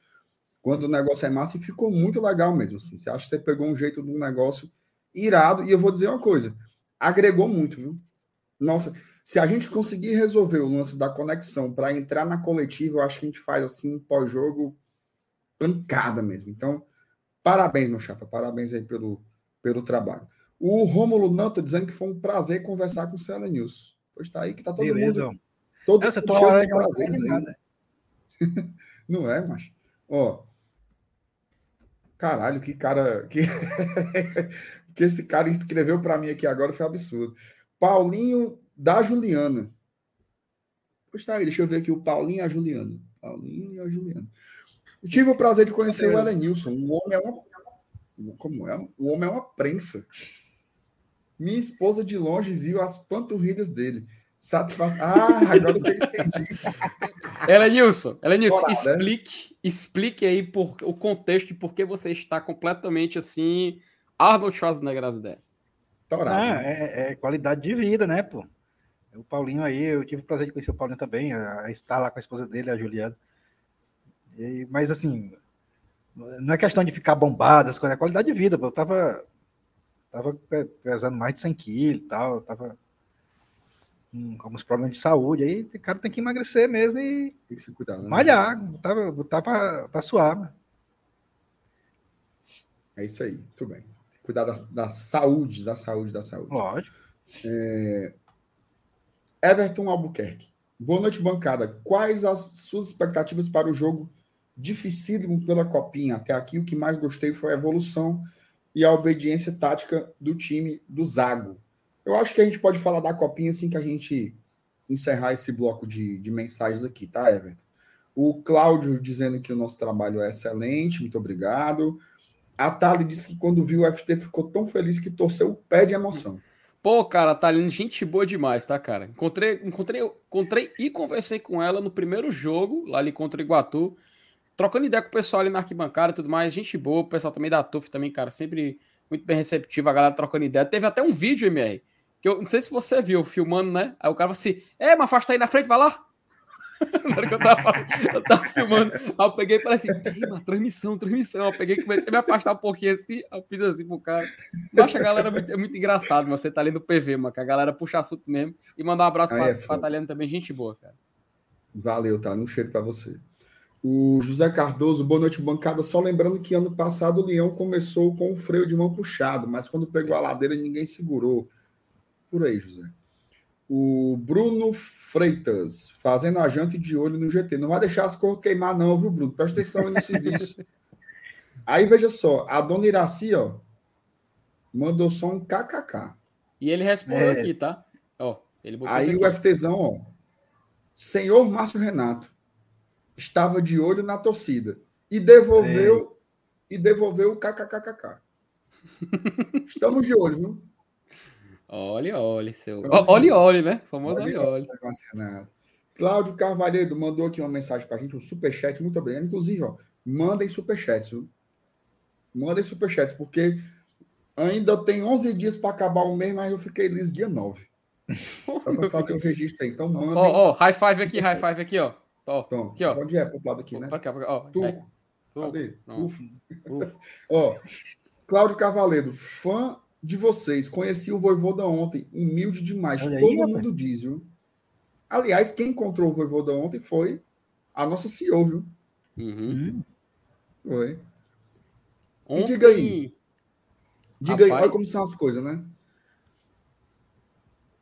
quando o negócio é massa, e ficou muito legal mesmo. Assim. Você acha que você pegou um jeito de um negócio irado, e eu vou dizer uma coisa, agregou muito, viu? Nossa, se a gente conseguir resolver o lance da conexão para entrar na coletiva, eu acho que a gente faz assim, pós-jogo, pancada mesmo. Então, parabéns, meu chapa, parabéns aí pelo, pelo trabalho. O Rômulo não está dizendo que foi um prazer conversar com o Cela News. Pois tá aí que tá todo Beleza. mundo. Todo Essa tua hora prazeres aí. não é, mas. Ó. Caralho, que cara. Que, que esse cara escreveu para mim aqui agora foi absurdo. Paulinho da Juliana. Pois tá aí, deixa eu ver aqui o Paulinho e a Juliana. Paulinho e a Juliana. Eu tive o prazer de conhecer o Elenilson. O homem é uma. Como é? O homem é uma prensa. Minha esposa de longe viu as panturrilhas dele. Satisfação. Ah, agora eu entendi. Ela Nilson, ela Nilson, explique, né? explique aí por, o contexto de por que você está completamente assim, Arnold Schwarzenegger as ideias. Ah, é, é, qualidade de vida, né, pô? O Paulinho aí, eu tive o prazer de conhecer o Paulinho também, a, estar lá com a esposa dele, a Juliana. E, mas assim, não é questão de ficar bombado, é qualidade de vida, pô. Eu tava tava pesando mais de 100 quilos e tal, tava com alguns problemas de saúde, aí o cara tem que emagrecer mesmo e tem que se cuidar, né? malhar, botar, botar para suar. Né? É isso aí, muito bem. Cuidar da, da saúde, da saúde, da saúde. Lógico. É... Everton Albuquerque. Boa noite, bancada. Quais as suas expectativas para o jogo dificílimo pela Copinha? Até aqui, o que mais gostei foi a evolução e a obediência tática do time do Zago. Eu acho que a gente pode falar da copinha assim que a gente encerrar esse bloco de, de mensagens aqui, tá, Everton? O Cláudio dizendo que o nosso trabalho é excelente, muito obrigado. A Thali disse que quando viu o FT ficou tão feliz que torceu o pé de emoção. Pô, cara, Thaline, gente boa demais, tá, cara? Encontrei, encontrei, encontrei e conversei com ela no primeiro jogo, lá ali contra o Iguatu trocando ideia com o pessoal ali na arquibancada e tudo mais, gente boa, o pessoal também da TUF também, cara, sempre muito bem receptivo, a galera trocando ideia. Teve até um vídeo, MR, que eu não sei se você viu, filmando, né? Aí o cara assim, é, mas faz tá aí na frente, vai lá. na hora que eu tava, eu tava filmando, aí eu peguei e falei assim, mas transmissão, transmissão. Eu peguei e comecei a me afastar um pouquinho assim, eu fiz assim pro cara. Eu acho a galera muito, é muito engraçado, você tá ali no PV, mano, que a galera puxa assunto mesmo. E mandar um abraço aí pra, é pra Taliana também, gente boa, cara. Valeu, tá? Um cheiro pra você. O José Cardoso, boa noite, bancada. Só lembrando que ano passado o Leão começou com o freio de mão puxado, mas quando pegou a ladeira ninguém segurou. Por aí, José. O Bruno Freitas, fazendo a janta de olho no GT. Não vai deixar as cores queimar, não, viu, Bruno? Presta atenção aí no serviço. Aí, veja só, a dona Iraci, ó, mandou só um kkk. E ele respondeu é. aqui, tá? Ó, ele aí o FTzão, ó. Senhor Márcio Renato estava de olho na torcida e devolveu Sim. e devolveu o kkkk. Estamos de olho, viu? Olhe, olhe, seu. Olhe, olhe, né? Famoso olhe, olhe. Cláudio Carvalheiro mandou aqui uma mensagem para a gente, um superchat, muito obrigado. Inclusive, ó, mandem superchats, viu? Mandem superchats, porque ainda tem 11 dias para acabar o mês, mas eu fiquei liso dia 9. para fazer o registro aí. Então, mandem. Ó, ó, high five aqui, high five aqui, ó. Ó, Tom, aqui, ó. Onde é? Pro lado aqui, né? Pra cá, pra cá. Ó, tu. É. Cadê? Uf. Uf. ó, Cláudio Cavaleiro, fã de vocês. Conheci o Voivoda ontem. Humilde demais. Olha Todo aí, mundo diz, viu? Aliás, quem encontrou o Voivoda ontem foi a nossa CEO, viu? Uhum. Foi. Ontem... E diga aí. Diga Rapaz... aí, olha como são as coisas, né?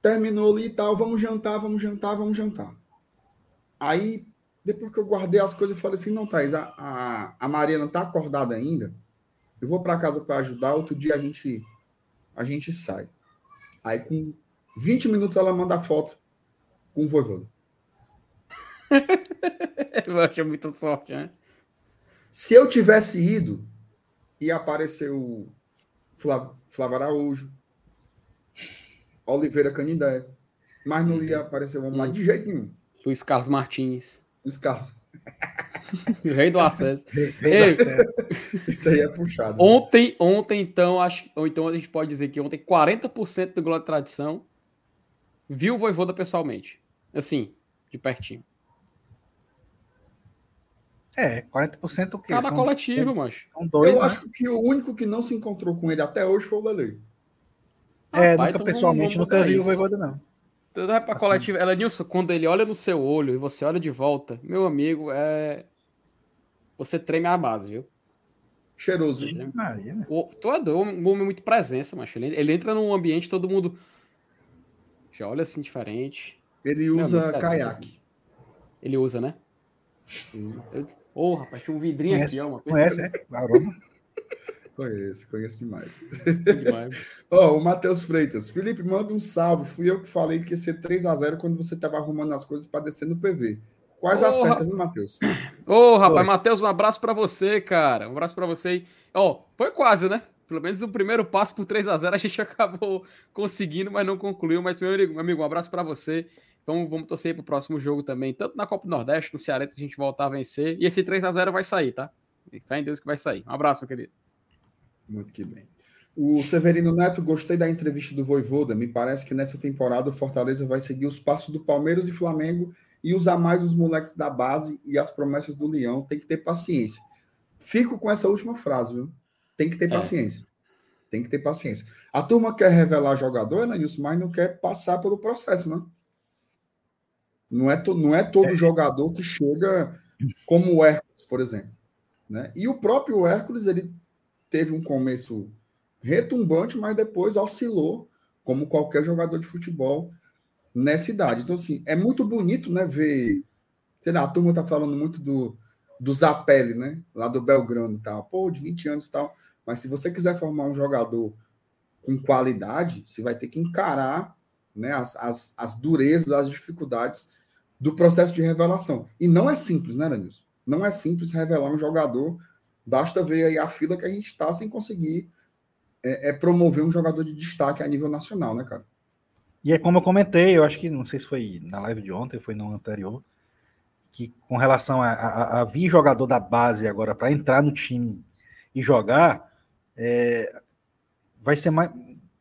Terminou ali e tal, vamos jantar, vamos jantar, vamos jantar. Aí depois que eu guardei as coisas, eu falei assim: não, Thaís, a, a, a Mariana tá acordada ainda. Eu vou para casa para ajudar. Outro dia a gente, a gente sai. Aí, com 20 minutos, ela manda a foto com o voivodo. eu achei muita sorte, né? Se eu tivesse ido, ia aparecer o Flávio, Flávio Araújo, Oliveira Canindé. Mas não ia aparecer o homem lá de jeito nenhum. Luiz Carlos Martins. Os casos. O rei do acesso. Rei do Ei. acesso. Isso aí é puxado. Ontem, ontem, então, acho, ou então a gente pode dizer que ontem 40% do Glória e Tradição viu o Voivoda pessoalmente. Assim, de pertinho. É, 40% o quê? Cada São, coletivo, macho. são dois, Eu né? acho que o único que não se encontrou com ele até hoje foi o Lele. É, Rapaz, nunca então pessoalmente, nunca vi o. Voivoda, não. Tudo vai pra Assim. coletiva. Ela, Nilson, quando ele olha no seu olho e você olha de volta, meu amigo, é. Você treme a base, viu? Cheiroso. Sim. Maria, né? O, tu é um homem muito presença, macho. Ele, ele entra num ambiente, todo mundo já olha assim diferente. Ele usa amigo, tá caiaque. Ele usa, né? Ô, rapaz, tinha um vidrinho Conhece, aqui, ó. Uma conhece, é? O aroma. Conheço, conheço demais. Ó, o Matheus Freitas. Felipe, manda um salve. Fui eu que falei que ia ser 3x0 quando você estava arrumando as coisas para descer no PV. Quase Porra. acerta, viu, Matheus? Ô, rapaz, Foi. Matheus, um abraço pra você, cara. Um abraço pra você. Ó, foi quase, né? Pelo menos o primeiro passo por 3 a 0 a gente acabou conseguindo, mas não concluiu. Mas, meu amigo, meu amigo um abraço pra você. Então vamos torcer pro próximo jogo também, tanto na Copa do Nordeste, no Cearense, que a gente voltar a vencer. E esse 3 a 0 vai sair, tá? Fé em Deus que vai sair. Um abraço, meu querido. Muito que bem. O Severino Neto, gostei da entrevista do Voivoda. Me parece que nessa temporada o Fortaleza vai seguir os passos do Palmeiras e Flamengo e usar mais os moleques da base e as promessas do Leão. Tem que ter paciência. Fico com essa última frase, viu? Tem que ter É. paciência. Tem que ter paciência. A turma quer revelar jogador, né, Nilson, mas não quer passar pelo processo, né? Não é, to- não é todo jogador que chega como o Hércules, por exemplo. Né? E o próprio Hércules, ele teve um começo retumbante, mas depois oscilou, como qualquer jogador de futebol nessa idade. Então, assim, é muito bonito, né, ver... Sei lá, a turma tá falando muito do, do Zapelli, né? Lá do Belgrano e tal. Pô, de 20 anos e tal. Mas se você quiser formar um jogador com qualidade, você vai ter que encarar né, as, as, as durezas, as dificuldades do processo de revelação. E não é simples, né, Lenilson? Não é simples revelar um jogador. Basta ver aí a fila que a gente está sem conseguir é, é promover um jogador de destaque a nível nacional, né, cara? E é como eu comentei, eu acho que não sei se foi na live de ontem, foi no anterior, que com relação a, a, a vir jogador da base agora para entrar no time e jogar, é, vai ser mais,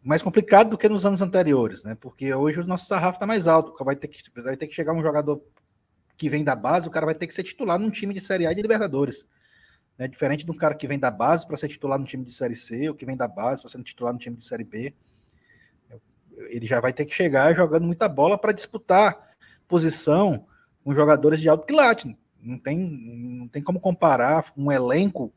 mais complicado do que nos anos anteriores, né? Porque hoje o nosso sarrafo está mais alto, vai ter, que, vai ter que chegar um jogador que vem da base, o cara vai ter que ser titular num time de Série A e de Libertadores. Né? Diferente de um cara que vem da base para ser titular no time de Série C, ou que vem da base para ser titular no time de Série B ele já vai ter que chegar jogando muita bola para disputar posição com jogadores de alto quilate. Não tem, não tem como comparar um elenco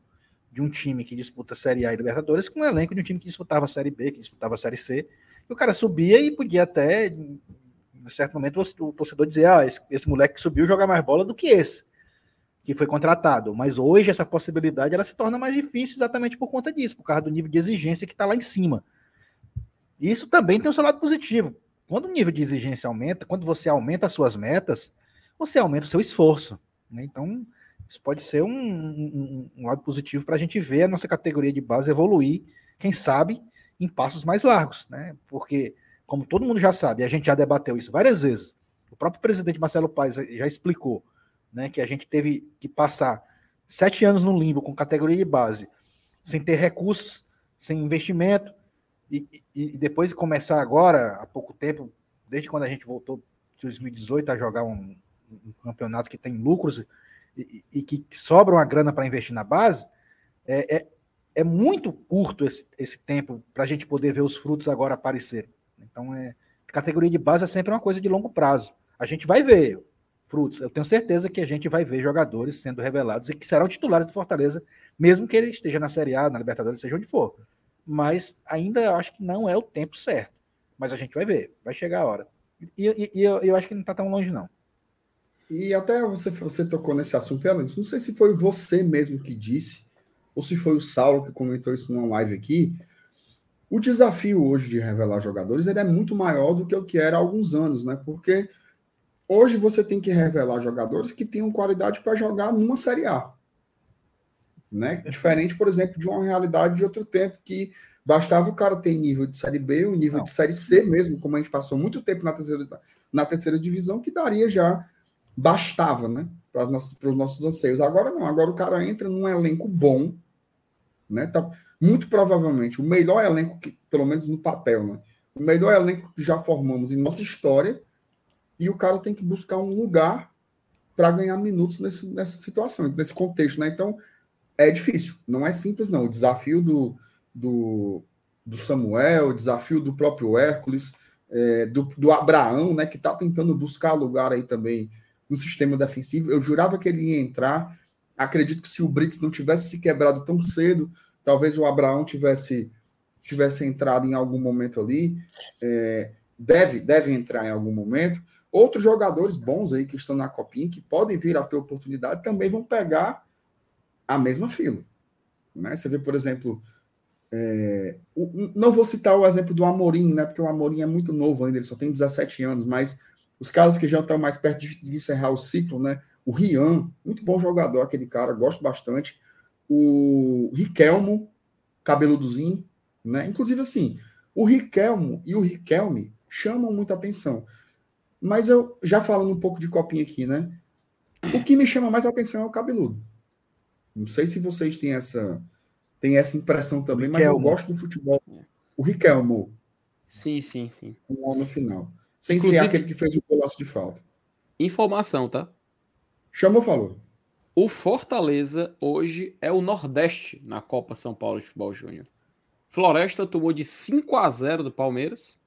de um time que disputa Série A e Libertadores com um elenco de um time que disputava Série B, que disputava Série C. E o cara subia e podia até, em certo momento, o torcedor dizer: ah, esse, esse moleque que subiu joga mais bola do que esse que foi contratado. Mas hoje essa possibilidade ela se torna mais difícil exatamente por conta disso, por causa do nível de exigência que está lá em cima. Isso também tem o seu lado positivo. Quando o nível de exigência aumenta, quando você aumenta as suas metas, você aumenta o seu esforço. Né? Então, isso pode ser um, um, um lado positivo para a gente ver a nossa categoria de base evoluir, quem sabe, em passos mais largos. Né? Porque, como todo mundo já sabe, a gente já debateu isso várias vezes, o próprio presidente Marcelo Paes já explicou né, que a gente teve que passar sete anos no limbo com categoria de base, sem ter recursos, sem investimento, e, e, depois começar agora, há pouco tempo, desde quando a gente voltou de 2018 a jogar um, um campeonato que tem lucros e, e que sobra uma grana para investir na base, é, é, é muito curto esse, esse tempo para a gente poder ver os frutos agora aparecer. Então, é, categoria de base é sempre uma coisa de longo prazo. A gente vai ver frutos. Eu tenho certeza que a gente vai ver jogadores sendo revelados e que serão titulares do Fortaleza, mesmo que ele esteja na Série A, na Libertadores, seja onde for mas ainda acho que não é o tempo certo. Mas a gente vai ver, vai chegar a hora. E, e, e eu, eu, acho que não está tão longe, não. E até você, você tocou nesse assunto, Ellen, não sei se foi você mesmo que disse, ou se foi o Saulo que comentou isso numa live aqui. O desafio hoje de revelar jogadores ele é muito maior do que o que era há alguns anos, né? Porque hoje você tem que revelar jogadores que tenham qualidade para jogar numa Série A. Né? Diferente, por exemplo, de uma realidade de outro tempo que Bastava o cara ter nível de Série B, o nível Não. de Série C mesmo, como a gente passou muito tempo na terceira, na terceira divisão, que daria já, bastava, né? Para os nossos, nossos anseios. Agora não, agora o cara entra num elenco bom, né? Tá, muito provavelmente o melhor elenco, que, pelo menos no papel, né? O melhor elenco que já formamos em nossa história, e o cara tem que buscar um lugar para ganhar minutos nesse, nessa situação, nesse contexto, né? Então, é difícil, não é simples, não. O desafio do, do, do Samuel, o desafio do próprio Hércules, é, do, do Abraão, né, que está tentando buscar lugar aí também no sistema defensivo. Eu jurava que ele ia entrar. Acredito que se o Brits não tivesse se quebrado tão cedo, talvez o Abraão tivesse tivesse entrado em algum momento ali. É, deve, deve entrar em algum momento. Outros jogadores bons aí que estão na copinha, que podem vir a ter oportunidade, também vão pegar a mesma fila. Né? Você vê, por exemplo, é, o- não vou citar o exemplo do Amorim, né? Porque o Amorim é muito novo ainda, ele só tem 17 anos, mas os caras que já estão mais perto de, de encerrar o ciclo, né? O Rian, muito bom jogador, aquele cara, gosto bastante. O Riquelmo, cabeludozinho, né? Inclusive, assim, o Riquelmo e o Riquelme chamam muita atenção. Mas eu, já falando um pouco de copinha aqui, né? O que me chama mais atenção é o cabeludo. Não sei se vocês têm essa, têm essa impressão também, mas eu gosto do futebol. O Riquelmo, Sim, sim, sim. com o no final. Sem ser Inclusive- aquele que fez o golaço de falta. Informação, tá? Chamou, falou. O Fortaleza hoje é o Nordeste na Copa São Paulo de Futebol Júnior. Floresta tomou de 5 a 0 do Palmeiras.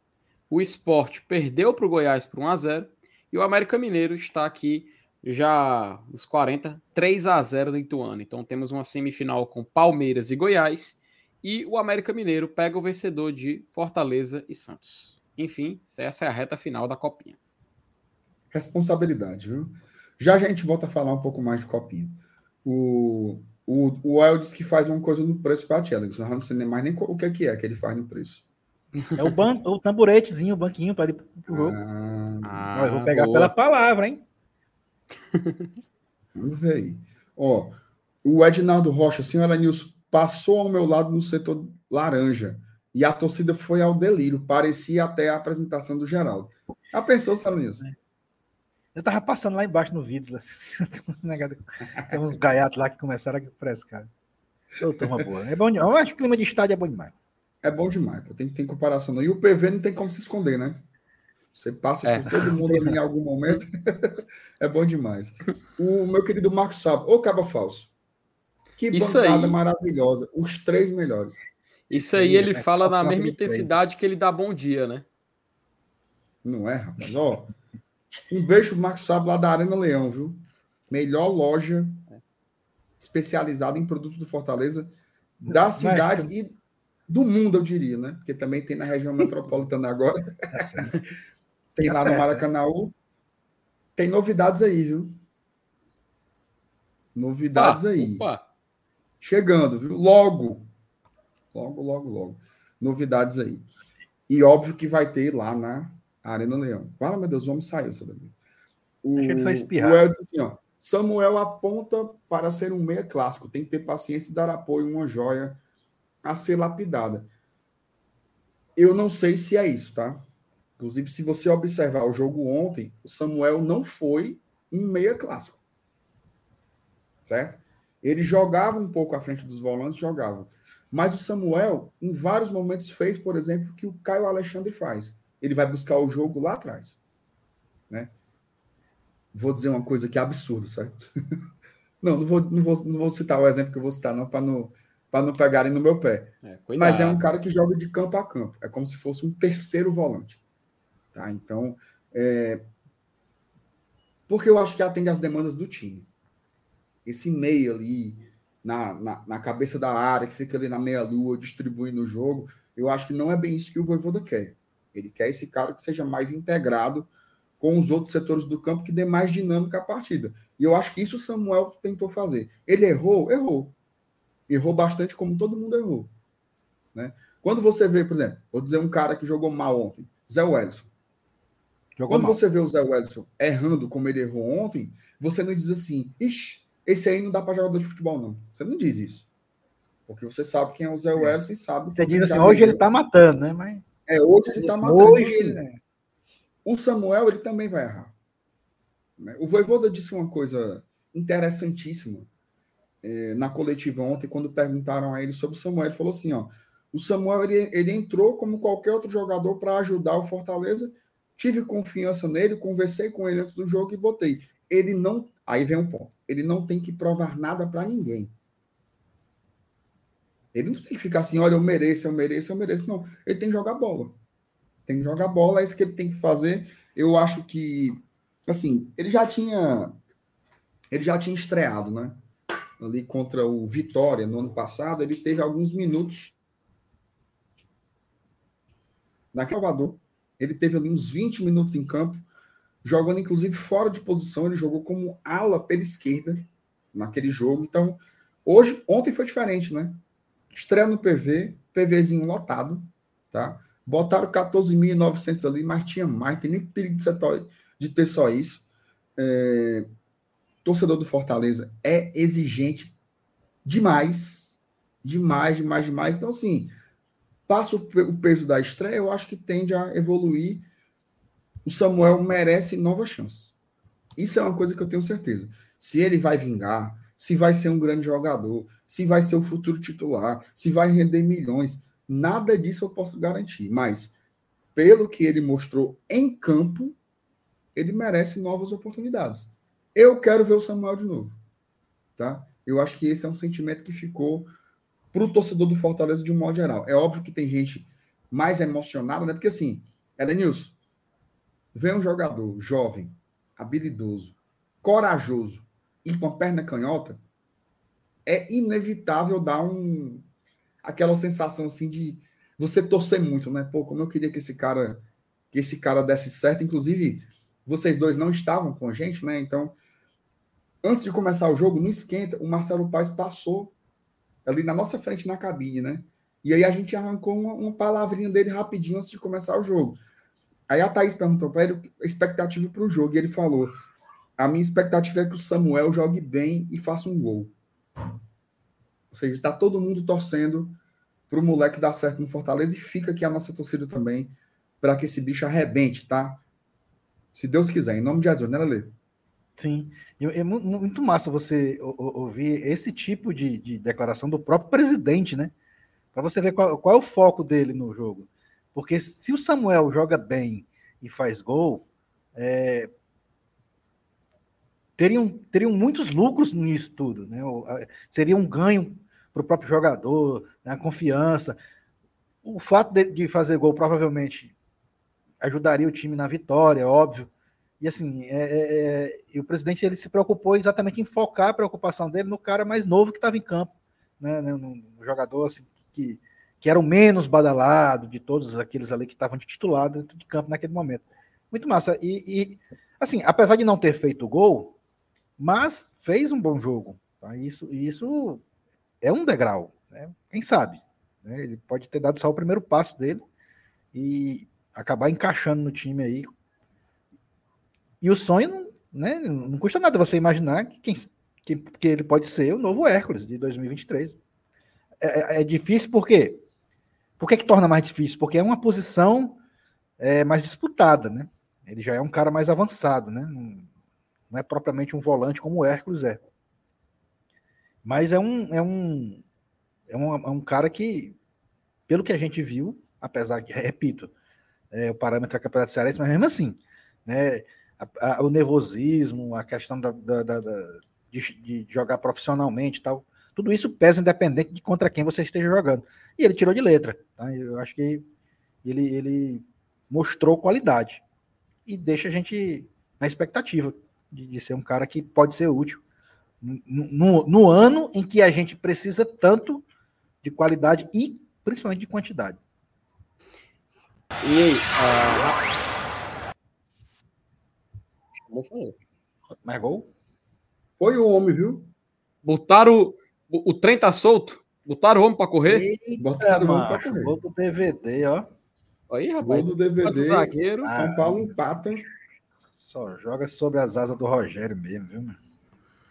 O Sport perdeu para o Goiás por 1 a 0 e o América Mineiro está aqui já nos 40, 3 a 0 do Ituano. Então temos uma semifinal com Palmeiras e Goiás e o América Mineiro pega o vencedor de Fortaleza e Santos. Enfim, essa é a reta final da copinha. Responsabilidade, viu? Já já a gente volta a falar um pouco mais de copinha. O, o, o El disse que faz uma coisa no preço para a Alex. Eu não sei nem mais nem o que é que é que ele faz no preço. É o, ban o tamburetezinho, o banquinho para jogo. Ah, Ó, eu vou pegar boa. pela palavra, hein? Vamos ver aí. Ó, o Ednardo Rocha, senhora Nilson, passou ao meu lado no setor laranja. E a torcida foi ao delírio. Parecia até a apresentação do Geraldo. Já pensou, senhora Nilson? Eu tava passando lá embaixo no vidro. Negado. Tem uns gaiatos lá que começaram a frescar. Ô, turma boa. É bom demais. Eu acho que o clima de estádio é bom demais. É bom demais, pô. tem, tem comparação. E o PV não tem como se esconder, né? Você passa É. por todo mundo ali em algum momento. é bom demais. O meu querido Marcos Sabo, ô Caba Falso. Que Isso bancada aí. maravilhosa. Os três melhores. Isso aí ele é, fala é na mesma três. intensidade que ele dá bom dia, né? Não é, rapaz? Ó, um beijo pro Marcos Sabo lá da Arena Leão, viu? Melhor loja especializada em produtos do Fortaleza da cidade e do mundo, eu diria, né? Porque também tem na região metropolitana agora. Tem Tá lá no certo. Maracanãú. Tem novidades aí, viu? Novidades Opa, aí. opa. Chegando, viu? Logo. Logo, logo, logo. Novidades aí. E óbvio que vai ter lá na Arena Leão. Fala, meu Deus, o homem saiu, seu Davi. O, Acho que ele foi espirrar. o El disse assim, ó. Samuel aponta para ser um meia clássico. Tem que ter paciência e dar apoio a uma joia a ser lapidada. Eu não sei se é isso, tá? Inclusive, se você observar o jogo ontem, o Samuel não foi um meia clássico. Certo? Ele jogava um pouco à frente dos volantes, jogava. Mas o Samuel, em vários momentos, fez, por exemplo, o que o Caio Alexandre faz. Ele vai buscar o jogo lá atrás. Né? Vou dizer uma coisa que é absurda, certo? não, não vou, não, vou, não vou citar o exemplo que eu vou citar, não, para não, não pegarem no meu pé. É. Mas é um cara que joga de campo a campo. É como se fosse um terceiro volante. Tá? Então, é... porque eu acho que atende às demandas do time. Esse meio ali, na, na, na cabeça da área, que fica ali na meia-lua, distribuindo o jogo, eu acho que não é bem isso que o Voivoda quer. Ele quer esse cara que seja mais integrado com os outros setores do campo, que dê mais dinâmica à partida. E eu acho que isso o Samuel tentou fazer. Ele errou? Errou. Errou bastante, como todo mundo errou. Né? Quando você vê, por exemplo, vou dizer um cara que jogou mal ontem, Zé Wellison. Jogou Quando mal. você vê o Zé Wellison errando como ele errou ontem, você não diz assim, ixi, esse aí não dá para jogador de futebol, não. Você não diz isso. Porque você sabe quem é o Zé Welles e sabe. Você diz assim, hoje ele vendeu. tá matando, né? Mas É, hoje ele tá assim, matando. hoje, Então, assim, né? O Samuel, ele também vai errar. né? O Voivoda disse uma coisa interessantíssima eh, na coletiva ontem, quando perguntaram a ele sobre o Samuel. Ele falou assim: ó, o Samuel ele, ele entrou como qualquer outro jogador para ajudar o Fortaleza. Tive confiança nele, conversei com ele antes do jogo e botei. Ele não. Aí vem um ponto. Ele não tem que provar nada para ninguém. Ele não tem que ficar assim, olha, eu mereço, eu mereço, eu mereço. Não, ele tem que jogar bola. Tem que jogar bola, é isso que ele tem que fazer. Eu acho que, assim, ele já tinha, ele já tinha estreado, né? Ali contra o Vitória no ano passado, ele teve alguns minutos naquele Salvador. Ele teve ali uns 20 minutos em campo, jogando inclusive fora de posição. Ele jogou como ala pela esquerda naquele jogo. Então, hoje, ontem foi diferente, né? Estreia no PV, PVzinho lotado, tá? Botaram 14.900 ali, mas tinha mais, tem nem perigo de, ter só isso. É, torcedor do Fortaleza é exigente demais, demais, demais, demais. Então, assim, passa o, pe- o peso da estreia, eu acho que tende a evoluir. O Samuel merece nova chance. Isso é uma coisa que eu tenho certeza. Se ele vai vingar, se vai ser um grande jogador, se vai ser o futuro titular, se vai render milhões, nada disso eu posso garantir. Mas, pelo que ele mostrou em campo, ele merece novas oportunidades. Eu quero ver o Samuel de novo. Tá? Eu acho que esse é um sentimento que ficou para o torcedor do Fortaleza de um modo geral. É óbvio que tem gente mais emocionada, né? Porque assim, Elenilson, vem um jogador jovem, habilidoso, corajoso e com a perna canhota, é inevitável dar um aquela sensação assim de você torcer muito, né? Pô, como eu queria que esse cara que esse cara desse certo, inclusive vocês dois não estavam com a gente, né? Então, antes de começar o jogo, no esquenta, o Marcelo Paes passou ali na nossa frente na cabine, né? E aí a gente arrancou uma, uma palavrinha dele rapidinho antes de começar o jogo. Aí a Thaís perguntou para ele a expectativa para o jogo, e ele falou: a minha expectativa é que o Samuel jogue bem e faça um gol. Ou seja, está todo mundo torcendo para o moleque dar certo no Fortaleza e fica aqui a nossa torcida também para que esse bicho arrebente, tá? Se Deus quiser, em nome de Jesus, né? Sim, é mu- muito massa você ouvir esse tipo de, de declaração do próprio presidente, né? Para você ver qual, qual é o foco dele no jogo. Porque se o Samuel joga bem e faz gol, é, teriam, teriam muitos lucros nisso tudo, né? Seria um ganho para o próprio jogador, né? a confiança. O fato de, de fazer gol provavelmente ajudaria o time na vitória, óbvio. E assim, é, é, é, e o presidente ele se preocupou exatamente em focar a preocupação dele no cara mais novo que estava em campo, né, né, jogador assim, que, que era o menos badalado de todos aqueles ali que estavam de titular dentro de campo naquele momento. Muito massa. E, e, assim, apesar de não ter feito gol, mas fez um bom jogo. Tá? Isso, isso é um degrau, né? quem sabe? né? Ele pode ter dado só o primeiro passo dele e acabar encaixando no time aí e o sonho, não- né, não custa nada você imaginar que, quem, que, que ele pode ser o novo Hércules de 2023. É, é- é difícil por quê? Por que, que torna mais difícil? Porque é uma posição é, mais disputada, né? Ele já é um cara mais avançado, né? Não, é propriamente um volante como o Hércules é. Mas é um, é um, é um, é um cara que, pelo que a gente viu, apesar de, repito, é, o parâmetro é campeonato cearense, mas mesmo assim, né? A- a- o nervosismo, a questão da, da- da- de, de jogar profissionalmente e tal, tudo isso pesa independente de contra quem você esteja jogando. E ele tirou de letra. Tá? Eu acho que ele, ele mostrou qualidade e deixa a gente na expectativa de, de ser um cara que pode ser útil no, no- no ano em que a gente precisa tanto de qualidade e principalmente de quantidade. E aí, ah, Como falou? Mais gol? Foi o homem, viu? Botaram. O, o trem tá solto? Botaram o homem pra correr? Botaram o homem pra macho, correr. gol do DVD, ó. Aí, Gol rapaz. do Quantos DVD. zagueiros? São Paulo empata. Só joga sobre as asas do Rogério mesmo, viu? meu?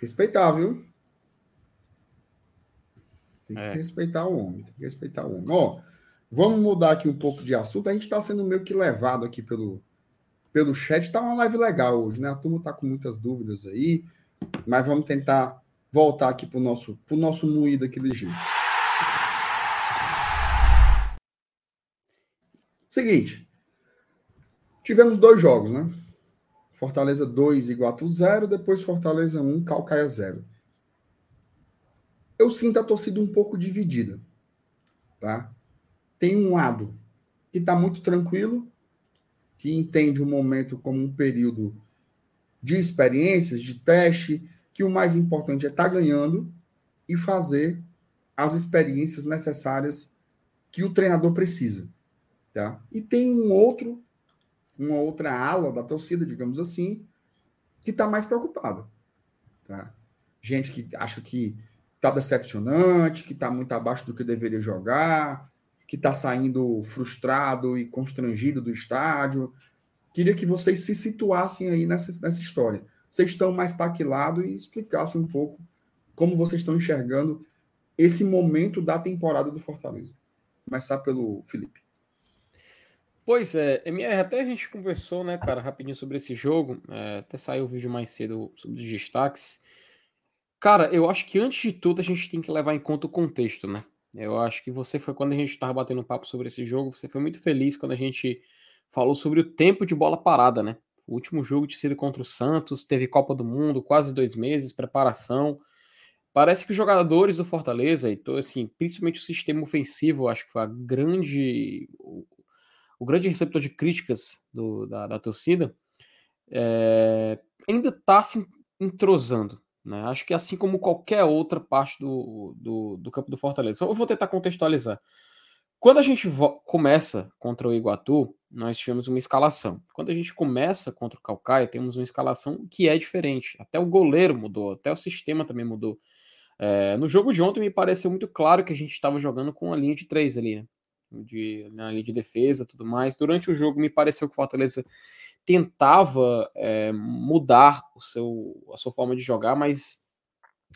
Respeitar, viu? Tem que É. respeitar o homem, tem que respeitar o homem. Ó, vamos mudar aqui um pouco de assunto. A gente está sendo meio que levado aqui pelo, pelo chat. Tá uma live legal hoje, né? A turma tá com muitas dúvidas aí, mas vamos tentar voltar aqui pro nosso, pro nosso moído daquele jeito. Seguinte, tivemos dois jogos, né? Fortaleza 2, Iguatu 0, depois Fortaleza 1, Calcaia 0. Eu sinto a torcida um pouco dividida, tá? Tem um lado que está muito tranquilo, que entende o momento como um período de experiências, de teste, que o mais importante é estar tá ganhando e fazer as experiências necessárias que o treinador precisa, tá? E tem um outro, uma outra ala da torcida, digamos assim, que está mais preocupada, tá? Gente que acha que está decepcionante, que está muito abaixo do que deveria jogar, que está saindo frustrado e constrangido do estádio. Queria que vocês se situassem aí nessa, nessa história. Vocês estão mais para que lado e explicassem um pouco como vocês estão enxergando esse momento da temporada do Fortaleza. Começar pelo Felipe. Pois é, MR, até a gente conversou, né, cara, rapidinho sobre esse jogo. É, até saiu o vídeo mais cedo sobre os destaques. Cara, eu acho que antes de tudo a gente tem que levar em conta o contexto, né? Eu acho que você foi quando a gente estava batendo um papo sobre esse jogo, você foi muito feliz quando a gente falou sobre o tempo de bola parada, né? O último jogo tinha sido contra o Santos, teve Copa do Mundo, quase dois meses, preparação. Parece que os jogadores do Fortaleza, e assim, principalmente o sistema ofensivo, acho que foi a grande, o, o grande receptor de críticas do, da, da, torcida, é, ainda está se entrosando. Né? Acho que assim como qualquer outra parte do, do, do campo do Fortaleza. Eu vou tentar contextualizar. Quando a gente começa contra o Iguatu, nós tivemos uma escalação. Quando a gente começa contra o Calcaia, temos uma escalação que é diferente. Até o goleiro mudou, até o sistema também mudou. É, no jogo de ontem me pareceu muito claro que a gente estava jogando com a linha de três ali, né? De, na linha de defesa tudo mais. Durante o jogo me pareceu que o Fortaleza tentava é, mudar o seu, a sua forma de jogar, mas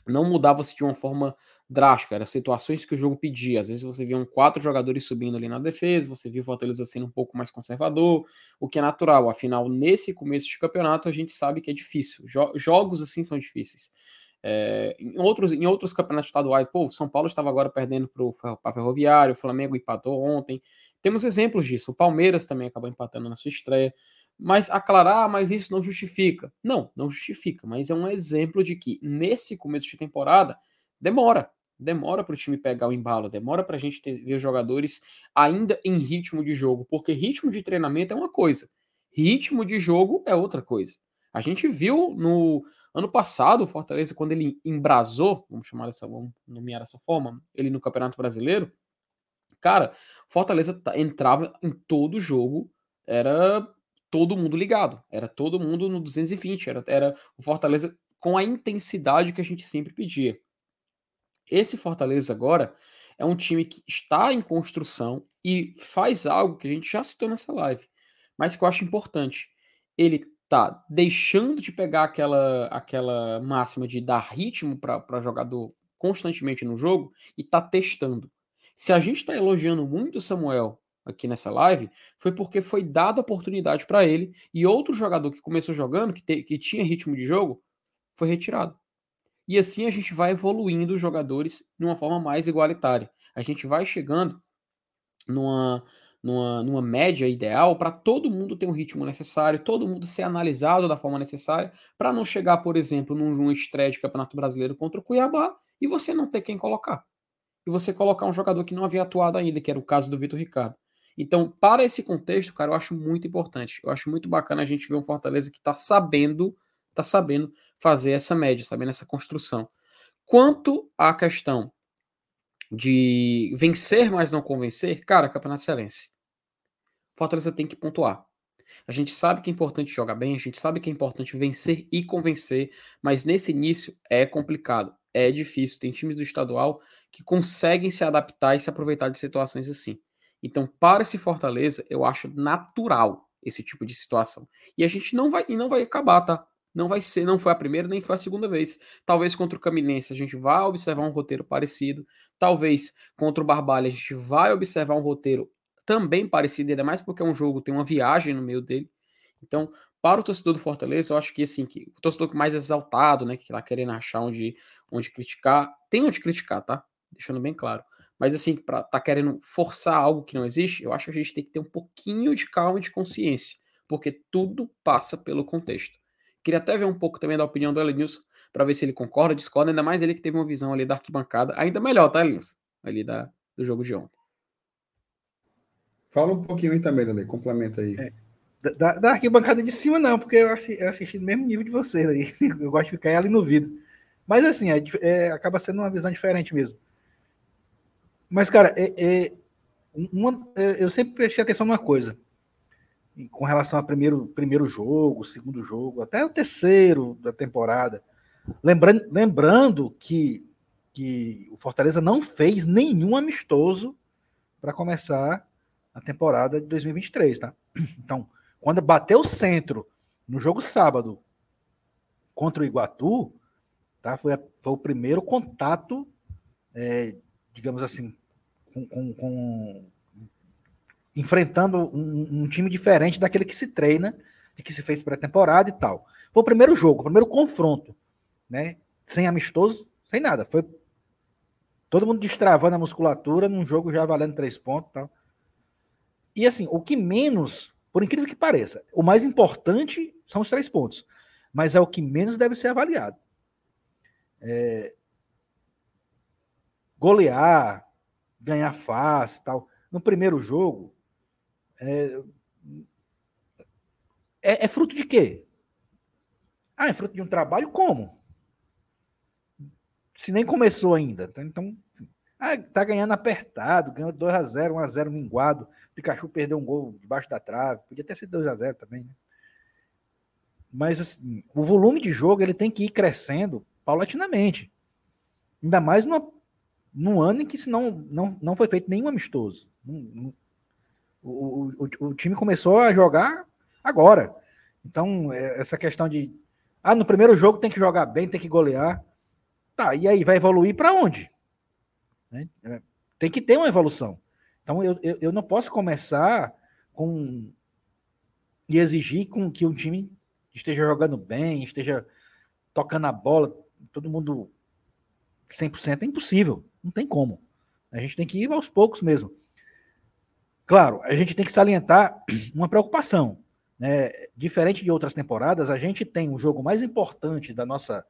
não mudava-se de uma forma drástica. Eram situações que o jogo pedia. Às vezes você via um quatro jogadores subindo ali na defesa, você via o Fortaleza sendo um pouco mais conservador, o que é natural. Afinal, nesse começo de campeonato, a gente sabe que é difícil. Jo jogos assim são difíceis. É, em, outros, em outros campeonatos estaduais, pô, o São Paulo estava agora perdendo para o Ferroviário, o Flamengo empatou ontem. Temos exemplos disso. O Palmeiras também acabou empatando na sua estreia. Mas aclarar, ah, mas isso não justifica. Não, não justifica, mas é um exemplo de que nesse começo de temporada demora. Demora para o time pegar o embalo, demora para a gente ter, ver os jogadores ainda em ritmo de jogo, porque ritmo de treinamento é uma coisa, ritmo de jogo é outra coisa. A gente viu no ano passado o Fortaleza, quando ele embrasou, vamos chamar dessa, vamos nomear dessa forma, ele no Campeonato Brasileiro, cara, Fortaleza entrava em todo jogo, era todo mundo ligado, era todo mundo no 220, era, era o Fortaleza com a intensidade que a gente sempre pedia. Esse Fortaleza agora é um time que está em construção e faz algo que a gente já citou nessa live, mas que eu acho importante. Ele tá deixando de pegar aquela, aquela máxima de dar ritmo para jogador constantemente no jogo e tá testando. Se a gente está elogiando muito o Samuel aqui nessa live, foi porque foi dada oportunidade para ele e outro jogador que começou jogando, que, te, que tinha ritmo de jogo, foi retirado. E assim a gente vai evoluindo os jogadores de uma forma mais igualitária. A gente vai chegando numa, numa, numa média ideal para todo mundo ter um ritmo necessário, todo mundo ser analisado da forma necessária, para não chegar, por exemplo, num, estreia de Campeonato Brasileiro contra o Cuiabá e você não ter quem colocar. E você colocar um jogador que não havia atuado ainda, que era o caso do Vitor Ricardo. Então, para esse contexto, cara, eu acho muito importante. Eu acho muito bacana a gente ver um Fortaleza que está sabendo, tá sabendo fazer essa média, sabendo essa construção. Quanto à questão de vencer, mas não convencer, cara, Campeonato Cearense. Fortaleza tem que pontuar. A gente sabe que é importante jogar bem, a gente sabe que é importante vencer e convencer, mas nesse início é complicado, é difícil. Tem times do estadual que conseguem se adaptar e se aproveitar de situações assim. Então, para esse Fortaleza, eu acho natural esse tipo de situação. E a gente não vai e não vai acabar, tá? Não vai ser, não foi a primeira nem foi a segunda vez. Talvez contra o Caminense a gente vá observar um roteiro parecido. Talvez contra o Barbalha a gente vai observar um roteiro também parecido, ainda mais porque é um jogo, tem uma viagem no meio dele. Então, para o torcedor do Fortaleza, eu acho que assim, que o torcedor mais exaltado, né, que tá querendo achar onde, onde criticar, tem onde criticar, tá? Deixando bem claro. Mas assim, para tá querendo forçar algo que não existe, eu acho que a gente tem que ter um pouquinho de calma e de consciência, porque tudo passa pelo contexto. Queria até ver um pouco também da opinião do Elenilson, para ver se ele concorda, discorda, ainda mais ele que teve uma visão ali da arquibancada, ainda melhor, tá, Elenilson? Ali da, do jogo de ontem. Fala um pouquinho aí também, Lele, complementa aí. É, da, da, arquibancada de cima, não, porque eu assisti, eu assisti no mesmo nível de vocês aí. Eu gosto de ficar ali no vidro. Mas assim, é, é, acaba sendo uma visão diferente mesmo. Mas, cara, é, é uma, é, eu sempre prestei atenção numa coisa. Com relação ao primeiro, primeiro jogo, segundo jogo, até o terceiro da temporada. Lembrando, lembrando que, que o Fortaleza não fez nenhum amistoso para começar a temporada de 2023, tá? Então, quando bateu o centro no jogo sábado contra o Iguatu, tá? Foi, a, foi o primeiro contato, é, digamos assim, com, com, com enfrentando um, um, time diferente daquele que se treina, de que se fez pré-temporada e tal. Foi o primeiro jogo, o primeiro confronto, né? Sem amistoso, sem nada. Foi todo mundo destravando a musculatura num jogo já valendo três pontos, tal. E assim, o que menos, por incrível que pareça, o mais importante são os três pontos, mas é o que menos deve ser avaliado. É... Golear, ganhar fácil, tal. No primeiro jogo, é... É, é fruto de quê? Ah, é fruto de um trabalho como? Se nem começou ainda. Tá? Então, ah, tá ganhando apertado, ganhou 2x0, 1x0 minguado. Pikachu perdeu um gol debaixo da trave. Podia ter sido 2x0 também, né? Mas assim, o volume de jogo ele tem que ir crescendo paulatinamente. Ainda mais numa, num ano em que se não, não, não foi feito nenhum amistoso. o, o, o, time começou a jogar agora. Então, é, essa questão de. Ah, no primeiro jogo tem que jogar bem, tem que golear. Tá, e aí vai evoluir para onde? Né? É, tem que ter uma evolução. Então eu, eu, eu, não posso começar com e exigir com que o time esteja jogando bem, esteja tocando a bola, todo mundo 100% é impossível, não tem como. A gente tem que ir aos poucos mesmo. Claro, a gente tem que salientar uma preocupação. Né? Diferente de outras temporadas, a gente tem um jogo mais importante da nossa,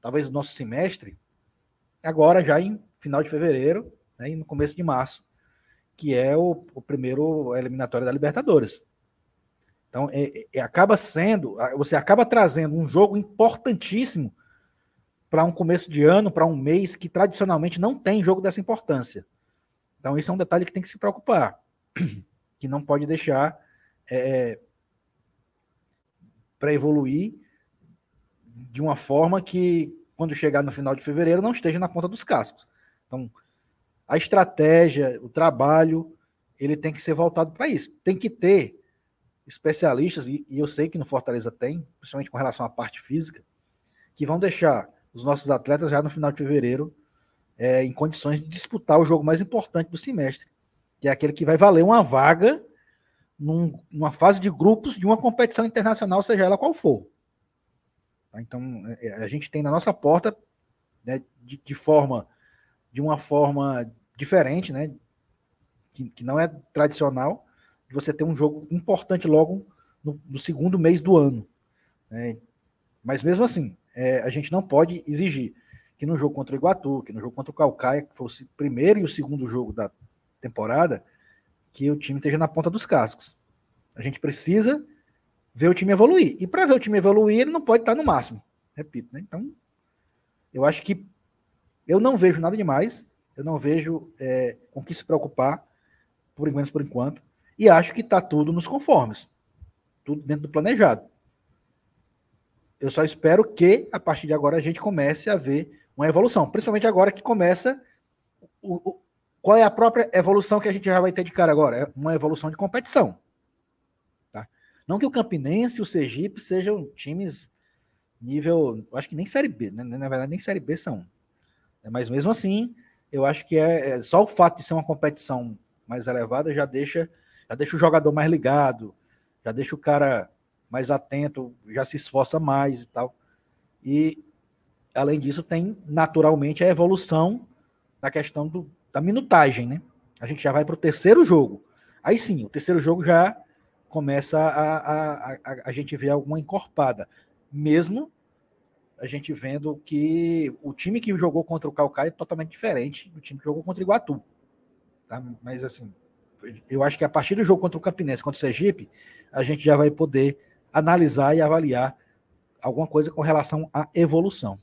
talvez do nosso semestre, agora já em final de fevereiro né, e no começo de março, que é o, o primeiro eliminatório da Libertadores. Então, é, é, acaba sendo, você acaba trazendo um jogo importantíssimo para um começo de ano, para um mês que tradicionalmente não tem jogo dessa importância. Então, isso é um detalhe que tem que se preocupar, que não pode deixar é, para evoluir de uma forma que, quando chegar no final de fevereiro, não esteja na ponta dos cascos. Então, a estratégia, o trabalho, ele tem que ser voltado para isso. Tem que ter especialistas, e eu sei que no Fortaleza tem, principalmente com relação à parte física, que vão deixar os nossos atletas já no final de fevereiro é, em condições de disputar o jogo mais importante do semestre, que é aquele que vai valer uma vaga num, numa fase de grupos de uma competição internacional, seja ela qual for. Tá? Então, é, a gente tem na nossa porta, né, de, de forma de uma forma diferente, né? Que, que não é tradicional, de você ter um jogo importante logo no, no segundo mês do ano. Né? Mas mesmo assim, é, a gente não pode exigir que no jogo contra o Iguatu, que no jogo contra o Calcaia, que fosse o primeiro e o segundo jogo da temporada, que o time esteja na ponta dos cascos. A gente precisa ver o time evoluir. E para ver o time evoluir, ele não pode estar no máximo. Repito, né? Então, eu acho que eu não vejo nada demais, eu não vejo é, com que se preocupar, por menos por enquanto, e acho que está tudo nos conformes, tudo dentro do planejado. Eu só espero que, a partir de agora, a gente comece a ver uma evolução, principalmente agora que começa. O, o, qual é a própria evolução que a gente já vai ter de cara agora? É uma evolução de competição. Tá? Não que o Campinense e o Sergipe sejam times nível, acho que nem Série B, né? na verdade nem Série B são. Mas mesmo assim, eu acho que é, é, só o fato de ser uma competição mais elevada já deixa, já deixa o jogador mais ligado, já deixa o cara mais atento, já se esforça mais e tal. E além disso, tem naturalmente a evolução da questão do, da minutagem, né? A gente já vai para o terceiro jogo. Aí sim, o terceiro jogo já começa a, a, a, a gente ver alguma encorpada. Mesmo a gente vendo que o time que jogou contra o Calcaia é totalmente diferente do time que jogou contra o Iguatu. Tá? Mas assim, eu acho que a partir do jogo contra o Campinense, contra o Sergipe, a gente já vai poder analisar e avaliar alguma coisa com relação à evolução.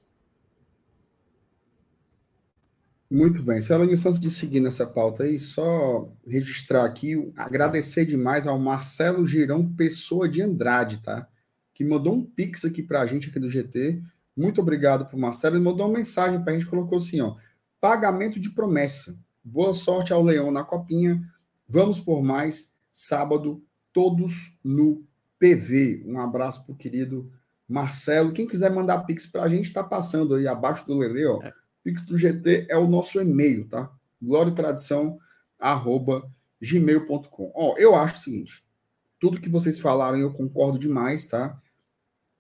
Muito bem. Celani Santos de seguir nessa pauta aí, só registrar aqui, agradecer demais ao Marcelo Girão Pessoa de Andrade, tá? Que mandou um pix aqui pra gente aqui do GT. Muito obrigado pro Marcelo. Ele mandou uma mensagem pra gente, colocou assim, ó. Pagamento de promessa. Boa sorte ao Leão na copinha. Vamos por mais. Sábado, todos no PV. Um abraço pro querido Marcelo. Quem quiser mandar pix pra gente, tá passando aí abaixo do Lele, ó. É Pix do GT é o nosso e-mail, tá? Glória e tradição, arroba gmail.com. Ó, eu acho o seguinte: tudo que vocês falaram eu concordo demais, tá?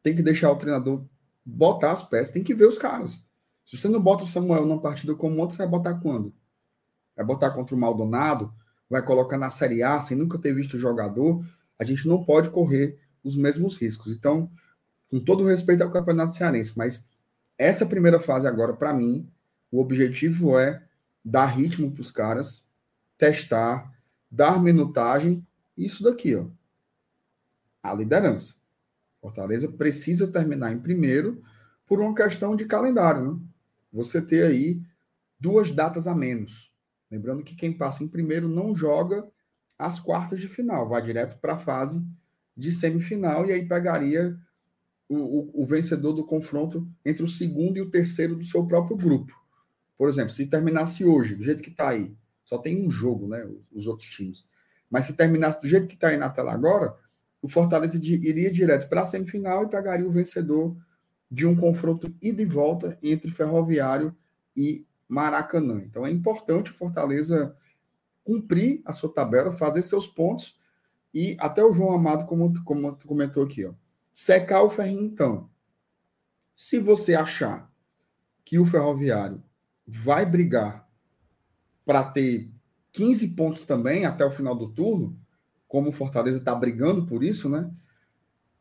Tem que deixar o treinador botar as peças, tem que ver os caras. Se você não bota o Samuel numa partida como ontem, você vai botar quando? Vai botar contra o Maldonado? Vai colocar na Série A sem nunca ter visto o jogador? A gente não pode correr os mesmos riscos. Então, com todo respeito ao Campeonato Cearense, mas essa primeira fase agora, para mim, o objetivo é dar ritmo para os caras, testar, dar minutagem, isso daqui, ó. A liderança. Fortaleza precisa terminar em primeiro por uma questão de calendário, né? Você ter aí duas datas a menos. Lembrando que quem passa em primeiro não joga as quartas de final, vai direto para a fase de semifinal e aí pegaria o, o, o, vencedor do confronto entre o segundo e o terceiro do seu próprio grupo. Por exemplo, se terminasse hoje, do jeito que está aí, só tem um jogo, né? Os, os outros times. Mas se terminasse do jeito que está aí na tela agora, o Fortaleza iria direto para a semifinal e pegaria o vencedor de um confronto ida e volta entre Ferroviário e Maracanã. Então é importante o Fortaleza cumprir a sua tabela, fazer seus pontos e até o João Amado, como, como comentou aqui, ó, secar o ferrinho, então. Se você achar que o Ferroviário vai brigar para ter 15 pontos também até o final do turno, como o Fortaleza está brigando por isso, né?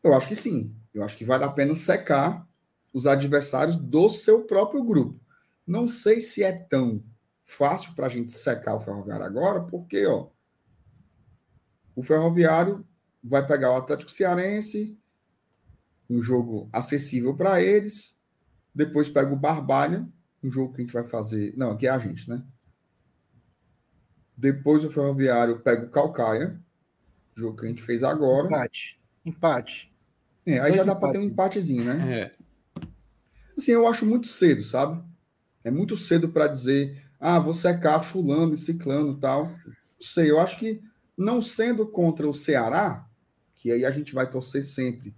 Eu acho que sim. Eu acho que vale a pena secar os adversários do seu próprio grupo. Não sei se é tão fácil para a gente secar o Ferroviário agora, porque ó, o Ferroviário vai pegar o Atlético Cearense, um jogo acessível para eles. Depois pega o Barbalha, um jogo que a gente vai fazer. Não, aqui é a gente, né? Depois o Ferroviário pega o Calcaia, jogo que a gente fez agora. Empate. Empate. É, aí Dois já dá para ter um empatezinho, né? É. Assim, eu acho muito cedo, sabe? É muito cedo para dizer, ah, vou secar fulano e ciclano tal. Não sei, eu acho que não sendo contra o Ceará, que aí a gente vai torcer sempre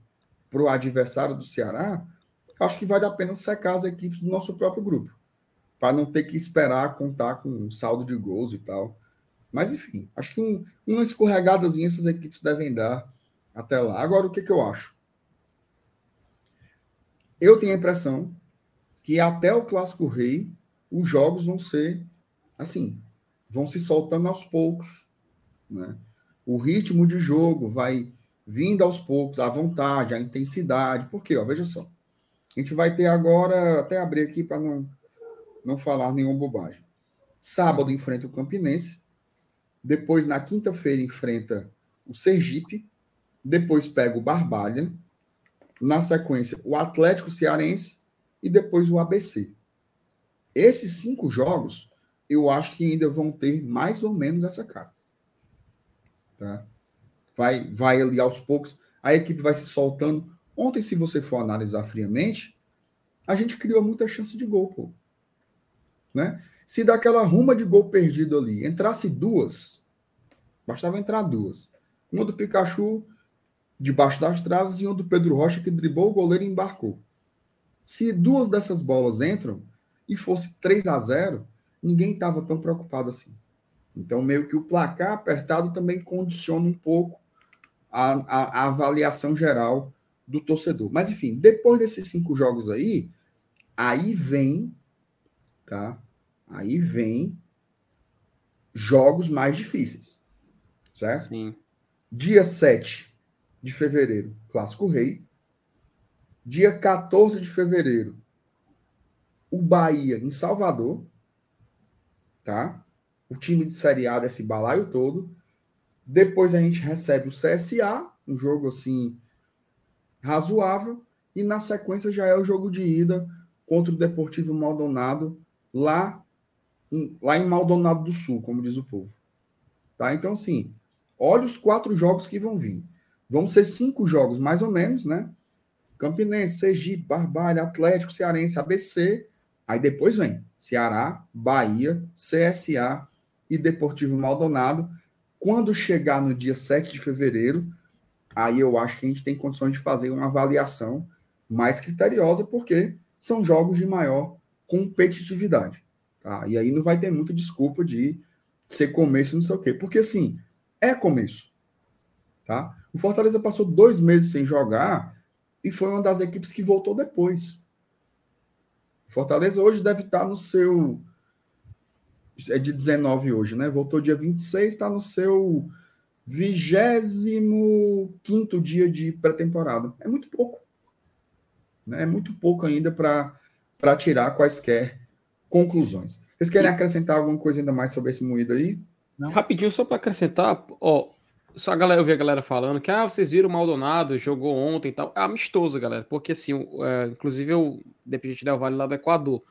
para o adversário do Ceará, acho que vale a pena secar as equipes do nosso próprio grupo, para não ter que esperar contar com um saldo de gols e tal. Mas, enfim, acho que um, uma escorregadazinha essas equipes devem dar até lá. Agora, o que, que eu acho? Eu tenho a impressão que até o Clássico Rei, os jogos vão ser assim, vão se soltando aos poucos. Né? O ritmo de jogo vai vindo aos poucos, a vontade, a intensidade. Por quê? Ó, veja só. A gente vai ter agora, até abrir aqui para não, não falar nenhuma bobagem. Sábado enfrenta o Campinense. Depois, na quinta-feira, enfrenta o Sergipe. Depois pega o Barbalha. Na sequência, o Atlético Cearense. E depois o ABC. Esses cinco jogos, eu acho que ainda vão ter mais ou menos essa cara. Tá? vai, vai ali aos poucos, a equipe vai se soltando. Ontem, se você for analisar friamente, a gente criou muita chance de gol, pô. Né? Se daquela ruma de gol perdido ali entrasse duas, bastava entrar duas. Uma do Pikachu debaixo das traves e uma do Pedro Rocha que driblou o goleiro e embarcou. Se duas dessas bolas entram e fosse 3 a 0 ninguém estava tão preocupado assim. Então, meio que o placar apertado também condiciona um pouco a, a, a avaliação geral do torcedor. Mas, enfim, depois desses cinco jogos aí, aí vem, tá? Aí vem jogos mais difíceis, certo? Sim. Dia 7 de fevereiro, Clássico Rei. Dia 14 de fevereiro, o Bahia em Salvador, tá? O time de Série A desse balaio todo. Depois a gente recebe o CSA, um jogo assim razoável, e na sequência já é o jogo de ida contra o Deportivo Maldonado lá em, lá em Maldonado do Sul, como diz o povo. Tá? Então assim, olha os quatro jogos que vão vir. Vão ser cinco jogos mais ou menos, né? Campinense, Sergipe, Barbalha, Atlético, Cearense, ABC. Aí depois vem Ceará, Bahia, CSA e Deportivo Maldonado. Quando chegar no dia 7 de fevereiro, aí eu acho que a gente tem condições de fazer uma avaliação mais criteriosa, porque são jogos de maior competitividade. Tá? E aí não vai ter muita desculpa de ser começo, não sei o quê. Porque, assim, é começo. Tá? O Fortaleza passou dois meses sem jogar e foi uma das equipes que voltou depois. Fortaleza hoje deve estar no seu. É de 19 hoje, né? Voltou dia 26, está no seu 25 dia de pré-temporada. É muito pouco. Né? É muito pouco ainda para tirar quaisquer conclusões. Vocês querem acrescentar alguma coisa ainda mais sobre esse moído aí? Não. Rapidinho, só para acrescentar, ó, só a galera, eu vi a galera falando que, ah, vocês viram o Maldonado, jogou ontem e tal. É amistoso, galera, porque assim, é, inclusive o Independente Del Vale lá do Equador.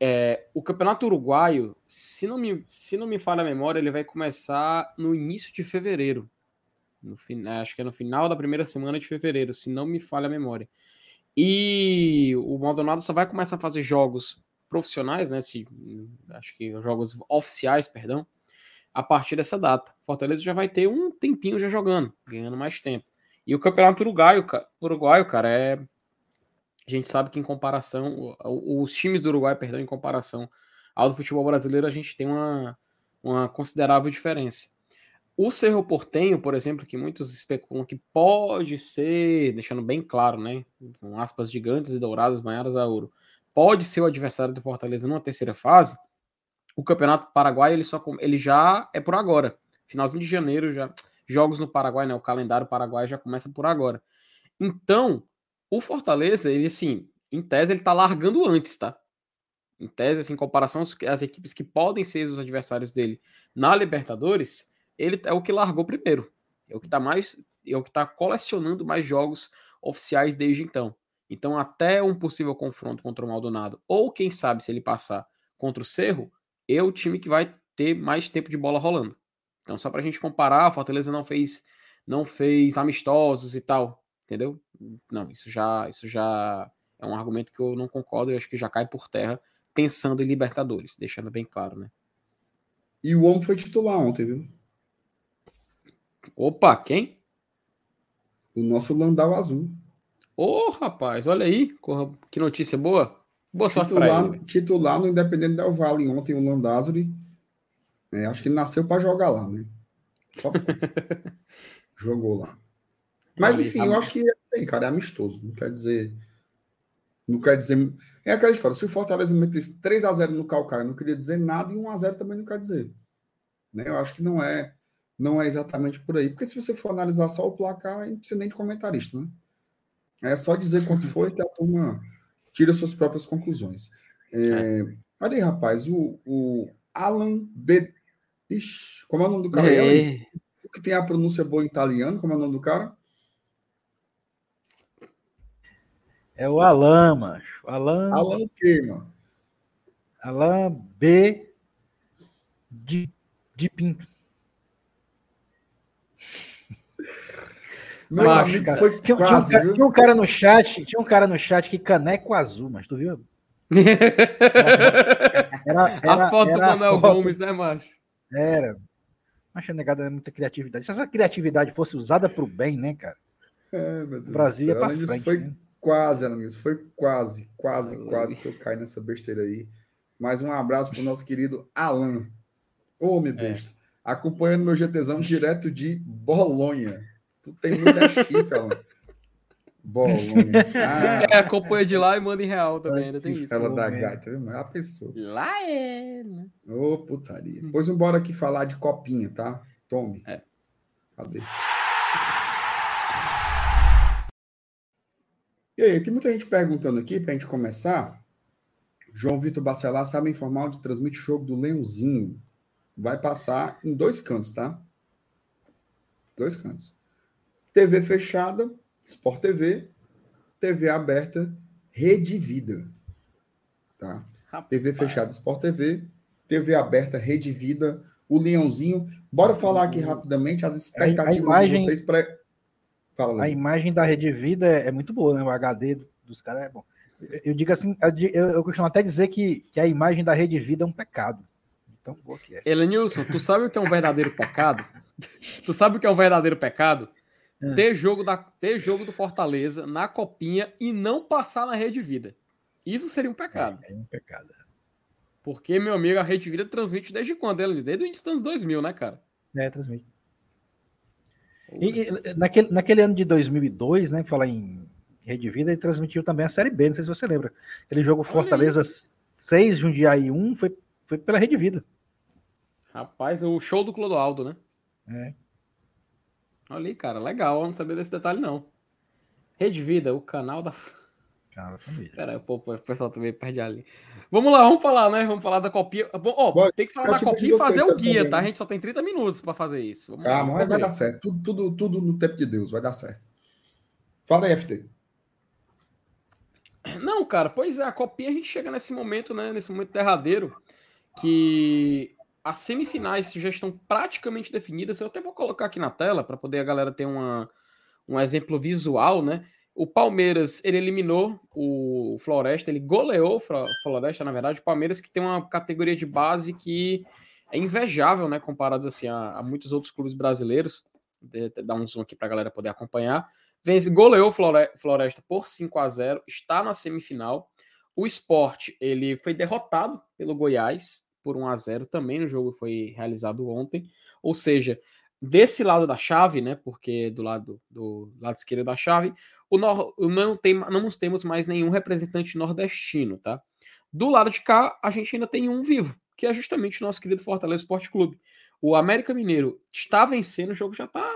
É, o Campeonato Uruguaio, se não, me, se não me falha a memória, ele vai começar no início de fevereiro. No, é, acho que é no final da primeira semana de fevereiro, se não me falha a memória. E o Maldonado só vai começar a fazer jogos profissionais, né? Se, acho que jogos oficiais, perdão, a partir dessa data. Fortaleza já vai ter um tempinho já jogando, ganhando mais tempo. E o campeonato uruguaio, uruguaio cara, é. A gente sabe que em comparação, os times do Uruguai, perdão, em comparação ao do futebol brasileiro, a gente tem uma, uma considerável diferença. O Cerro Portenho, por exemplo, que muitos especulam que pode ser, deixando bem claro, né, com aspas gigantes e douradas banhadas a ouro, pode ser o adversário do Fortaleza numa terceira fase, o Campeonato Paraguai ele só ele já é por agora. Finalzinho de janeiro já jogos no Paraguai, né? O calendário paraguai já começa por agora. Então, o Fortaleza, ele assim, em tese ele tá largando antes, tá? Em tese, assim, em comparação às equipes que podem ser os adversários dele na Libertadores, ele é o que largou primeiro. É o que tá mais é o que tá colecionando mais jogos oficiais desde então. Então, até um possível confronto contra o Maldonado, ou quem sabe se ele passar contra o Cerro, é o time que vai ter mais tempo de bola rolando. Então, só para a gente comparar, o Fortaleza não fez, não fez amistosos e tal, entendeu? Não, isso já, isso já é um argumento que eu não concordo e acho que já cai por terra pensando em Libertadores, deixando bem claro, né? E o homem foi titular ontem, viu? Opa, quem? O nosso Landau Azul. Ô, oh, rapaz, olha aí, que notícia boa. Boa sorte titular, ele. Titular no Independente Del Vale ontem, o Landázuri. É, acho que nasceu para jogar lá, né? Só jogou lá. Mas, enfim, eu acho que é cara, é amistoso. Não quer dizer. Não quer dizer. É aquela história. Se o Fortaleza metesse 3x0 no Calcaia, não queria dizer nada, e 1x0 também não quer dizer. Né? Eu acho que não é, não é exatamente por aí. Porque se você for analisar só o placar, não precisa nem de comentarista, né? É só dizer quanto foi que a turma tira suas próprias conclusões. É, é. Olha aí, rapaz, o, o Alan B. Ixi, como é o nome do cara? É. O que tem a pronúncia boa em italiano, como é o nome do cara? É o Alan, macho. Alan. Alan o quê, mano? Alan B. De, de Pinto. Meu mas, amigo cara, foi tinha, quase, tinha, um, tinha, um, cara no chat, tinha um cara no chat que caneco azul, mas tu viu? Era, era, a foto do Manuel Gomes, né, macho? Era. Mas a negada é muita criatividade. Se essa criatividade fosse usada para o bem, né, cara? É, meu Deus é para frente. Foi, né? quase, Alanis. Foi quase, quase, quase que eu caí nessa besteira aí. Mas um abraço pro nosso querido Alan. Ô, meu besta. Acompanhando meu GTzão direto de Bolonha. Tu tem muita chifre, Alan. Bolonha. Ah, É, acompanha de lá e manda em real também, ainda tem isso. Ela da momento. gaita, viu? Mas é a pessoa. Lá é. né? Ô, putaria. Pois embora aqui falar de copinha, tá? Tome. É. Cadê? E aí, tem muita gente perguntando aqui, pra gente começar. João Vitor Bacelar sabe informar onde transmite o jogo do Leãozinho. Vai passar em dois cantos, tá? Dois cantos. TV fechada, Sport TV, TV aberta, Rede Vida. Tá? TV fechada, Sport TV, TV aberta, Rede Vida, o Leãozinho. Bora falar aqui rapidamente as expectativas de imagem- vocês para. Fala, A imagem da Rede Vida é, é muito boa, né? O HD do- dos caras é bom. Eu, eu digo assim, eu, eu, eu costumo até dizer que, que a imagem da Rede Vida é um pecado. Tão boa que é. Elenilson, tu sabe o que é um verdadeiro pecado? tu sabe o que é um verdadeiro pecado? É. Ter jogo, da, ter jogo do Fortaleza na copinha e não passar na Rede Vida. Isso seria um pecado. É um pecado. Porque, meu amigo, a Rede Vida transmite desde quando? Elenilson? Desde o início dos anos 2000, né, cara? É, transmite. E, e, naquele, naquele ano de 2002, né, falar em Rede Vida, ele transmitiu também a Série B, não sei se você lembra. Aquele jogo Olha Fortaleza 6, Jundiaí 1, foi, foi pela Rede Vida. Rapaz, o show do Clodoaldo, né? É. Olha aí, cara, legal. Eu não sabia desse detalhe, não. Rede Vida, o canal da. Cara da família. Pera aí, pô, o pessoal também perde ali. Vamos lá, vamos falar, né? Vamos falar da copinha. Bom, ó, Bora. tem que falar da copinha e fazer o guia, tá? A né? gente só tem 30 minutos pra fazer isso. Vamos lá, Calma, vamos vai ver. dar certo. Tudo, tudo, tudo no tempo de Deus, vai dar certo. Fala aí, FT. Não, cara, pois é, a copinha a gente chega nesse momento, né? Nesse momento derradeiro, que as semifinais já estão praticamente definidas. Eu até vou colocar aqui na tela para poder a galera ter uma, um exemplo visual, né? O Palmeiras, ele eliminou o Floresta, ele goleou o Floresta, na verdade. O Palmeiras que tem uma categoria de base que é invejável, né? Comparados assim a, a muitos outros clubes brasileiros. De- Dar um zoom aqui para a galera poder acompanhar. Vence, goleou o Flore- Floresta por 5 a 0 está na semifinal. O Sport, ele foi derrotado pelo Goiás por 1 a 0 também no jogo que foi realizado ontem. Ou seja, desse lado da chave, né, porque do lado do lado esquerdo da chave, o nor, não, tem, não temos mais nenhum representante nordestino, tá? Do lado de cá, a gente ainda tem um vivo, que é justamente o nosso querido Fortaleza Esporte Clube. O América Mineiro está vencendo, o jogo já está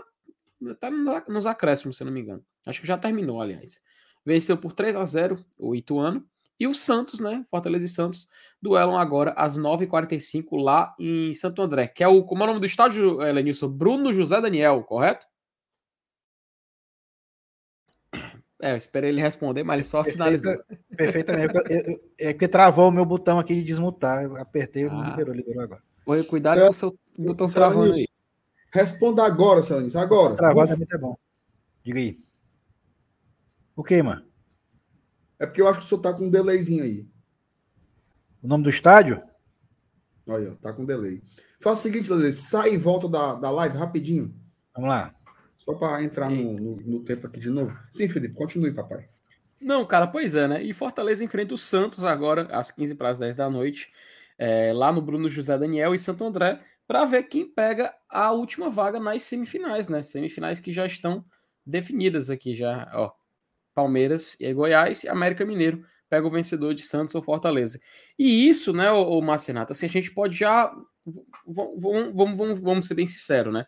tá no- nos acréscimos, se não me engano. Acho que já terminou, aliás. Venceu por 3 a 0 o Ituano. E o Santos, né? Fortaleza e Santos duelam agora às 9h45 lá em Santo André, que é o. Como é o nome do estádio, eh, Lenilson? Bruno José Daniel, correto? É, eu esperei ele responder, mas ele só sinalizou. Perfeitamente. Eu- eu- eu- é porque travou o meu botão aqui de desmutar. Eu apertei e Ah. liberou, liberou agora. Oi, cuidado com o seu botão Certo, travando aí. Responda agora, Selanis, agora. Travado é muito bom. Diga aí. O que, mano? É porque eu acho que o senhor tá com um delayzinho aí. O nome do estádio? Olha, tá com delay. Faz o seguinte, Lele, sai e volta da, da live rapidinho. Vamos lá. Só para entrar no, no, no tempo aqui de novo. Sim, Felipe, continue, papai. Não, cara, pois é, né? E Fortaleza enfrenta o Santos agora, às 15 para as 10 da noite, é, lá no Bruno José Daniel e Santo André, para ver quem pega a última vaga nas semifinais, né? Semifinais que já estão definidas aqui, já, ó. Palmeiras e Goiás e América Mineiro pega o vencedor de Santos ou Fortaleza. E isso, né, o, Marcenato, assim, a gente pode já. Vamos, vamos, vamos, vamos ser bem sinceros, né?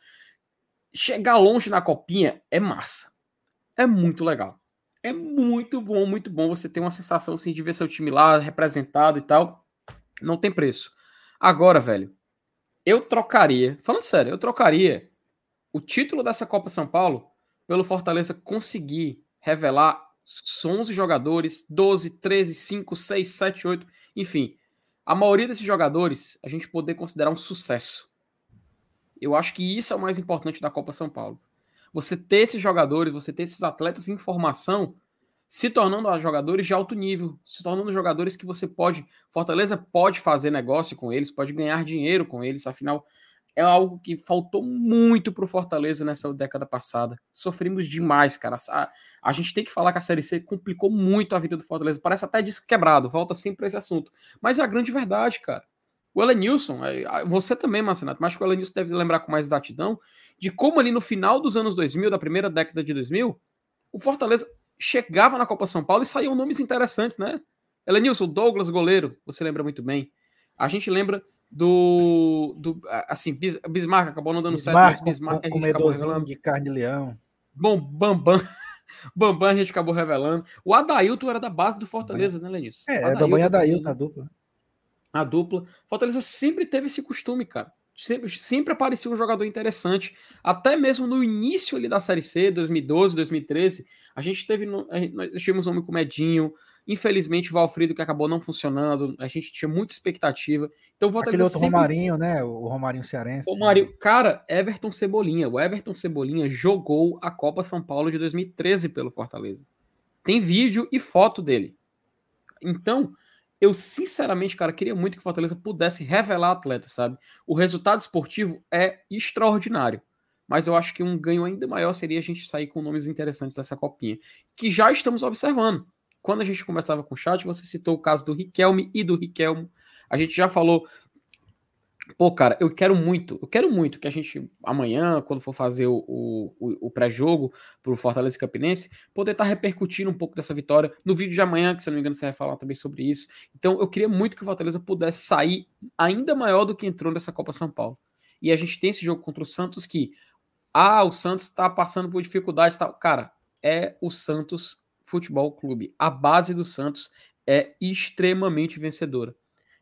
Chegar longe na copinha é massa. É muito legal. É muito bom, muito bom você ter uma sensação assim, de ver seu time lá representado e tal. Não tem preço. Agora, velho, eu trocaria, falando sério, eu trocaria o título dessa Copa São Paulo pelo Fortaleza conseguir revelar 11 jogadores, 12, 13, 5, 6, 7, 8, enfim. A maioria desses jogadores a gente poder considerar um sucesso. Eu acho que isso é o mais importante da Copa São Paulo. Você ter esses jogadores, você ter esses atletas em formação, se tornando jogadores de alto nível, se tornando jogadores que você pode, Fortaleza pode fazer negócio com eles, pode ganhar dinheiro com eles, afinal, é algo que faltou muito pro Fortaleza nessa década passada. Sofrimos demais, cara. A, a, gente tem que falar que a Série C complicou muito a vida do Fortaleza. Parece até disco quebrado, volta sempre para esse assunto. Mas é a grande verdade, cara. O Elenilson, é, você também, Marcenato, mas o Elenilson deve lembrar com mais exatidão de como ali no final dos anos 2000, da primeira década de 2000, o Fortaleza chegava na Copa São Paulo e saíam nomes interessantes, né? Elenilson, Douglas, goleiro, você lembra muito bem. A gente lembra do, do assim, Bismarck acabou não dando Bismarck, certo, mas Bismarck com, a gente acabou revelando de carne de leão. Bom, Bambam, Bambam a gente acabou revelando. O Adailton era da base do Fortaleza, né, Lenilson? É, Bambam e Adailton, a dupla. A dupla. Fortaleza sempre teve esse costume, cara. Sempre, sempre aparecia um jogador interessante. Até mesmo no início ali da Série C, 2012, 2013, a gente teve. Nós tivemos um homem com Medinho, Infelizmente, o Valfrido que acabou não funcionando, a gente tinha muita expectativa. Então, volta Aquele outro sempre... Romarinho, né? O Romarinho Cearense. Romarinho, cara, Everton Cebolinha. O Everton Cebolinha jogou a Copa São Paulo de 2013 pelo Fortaleza. Tem vídeo e foto dele. Então, eu sinceramente, cara, queria muito que o Fortaleza pudesse revelar atleta, sabe? O resultado esportivo é extraordinário. Mas eu acho que um ganho ainda maior seria a gente sair com nomes interessantes dessa copinha, que já estamos observando quando a gente conversava com o chat, você citou o caso do Riquelme e do Riquelmo. A gente já falou. Pô, cara, eu quero muito, eu quero muito que a gente, amanhã, quando for fazer o, o, o pré-jogo pro Fortaleza Campinense, poder estar tá repercutindo um pouco dessa vitória. No vídeo de amanhã, que se não me engano, você vai falar também sobre isso. Então, eu queria muito que o Fortaleza pudesse sair ainda maior do que entrou nessa Copa São Paulo. E a gente tem esse jogo contra o Santos que, ah, o Santos está passando por dificuldades tal. Cara, é o Santos Futebol Clube. A base do Santos é extremamente vencedora.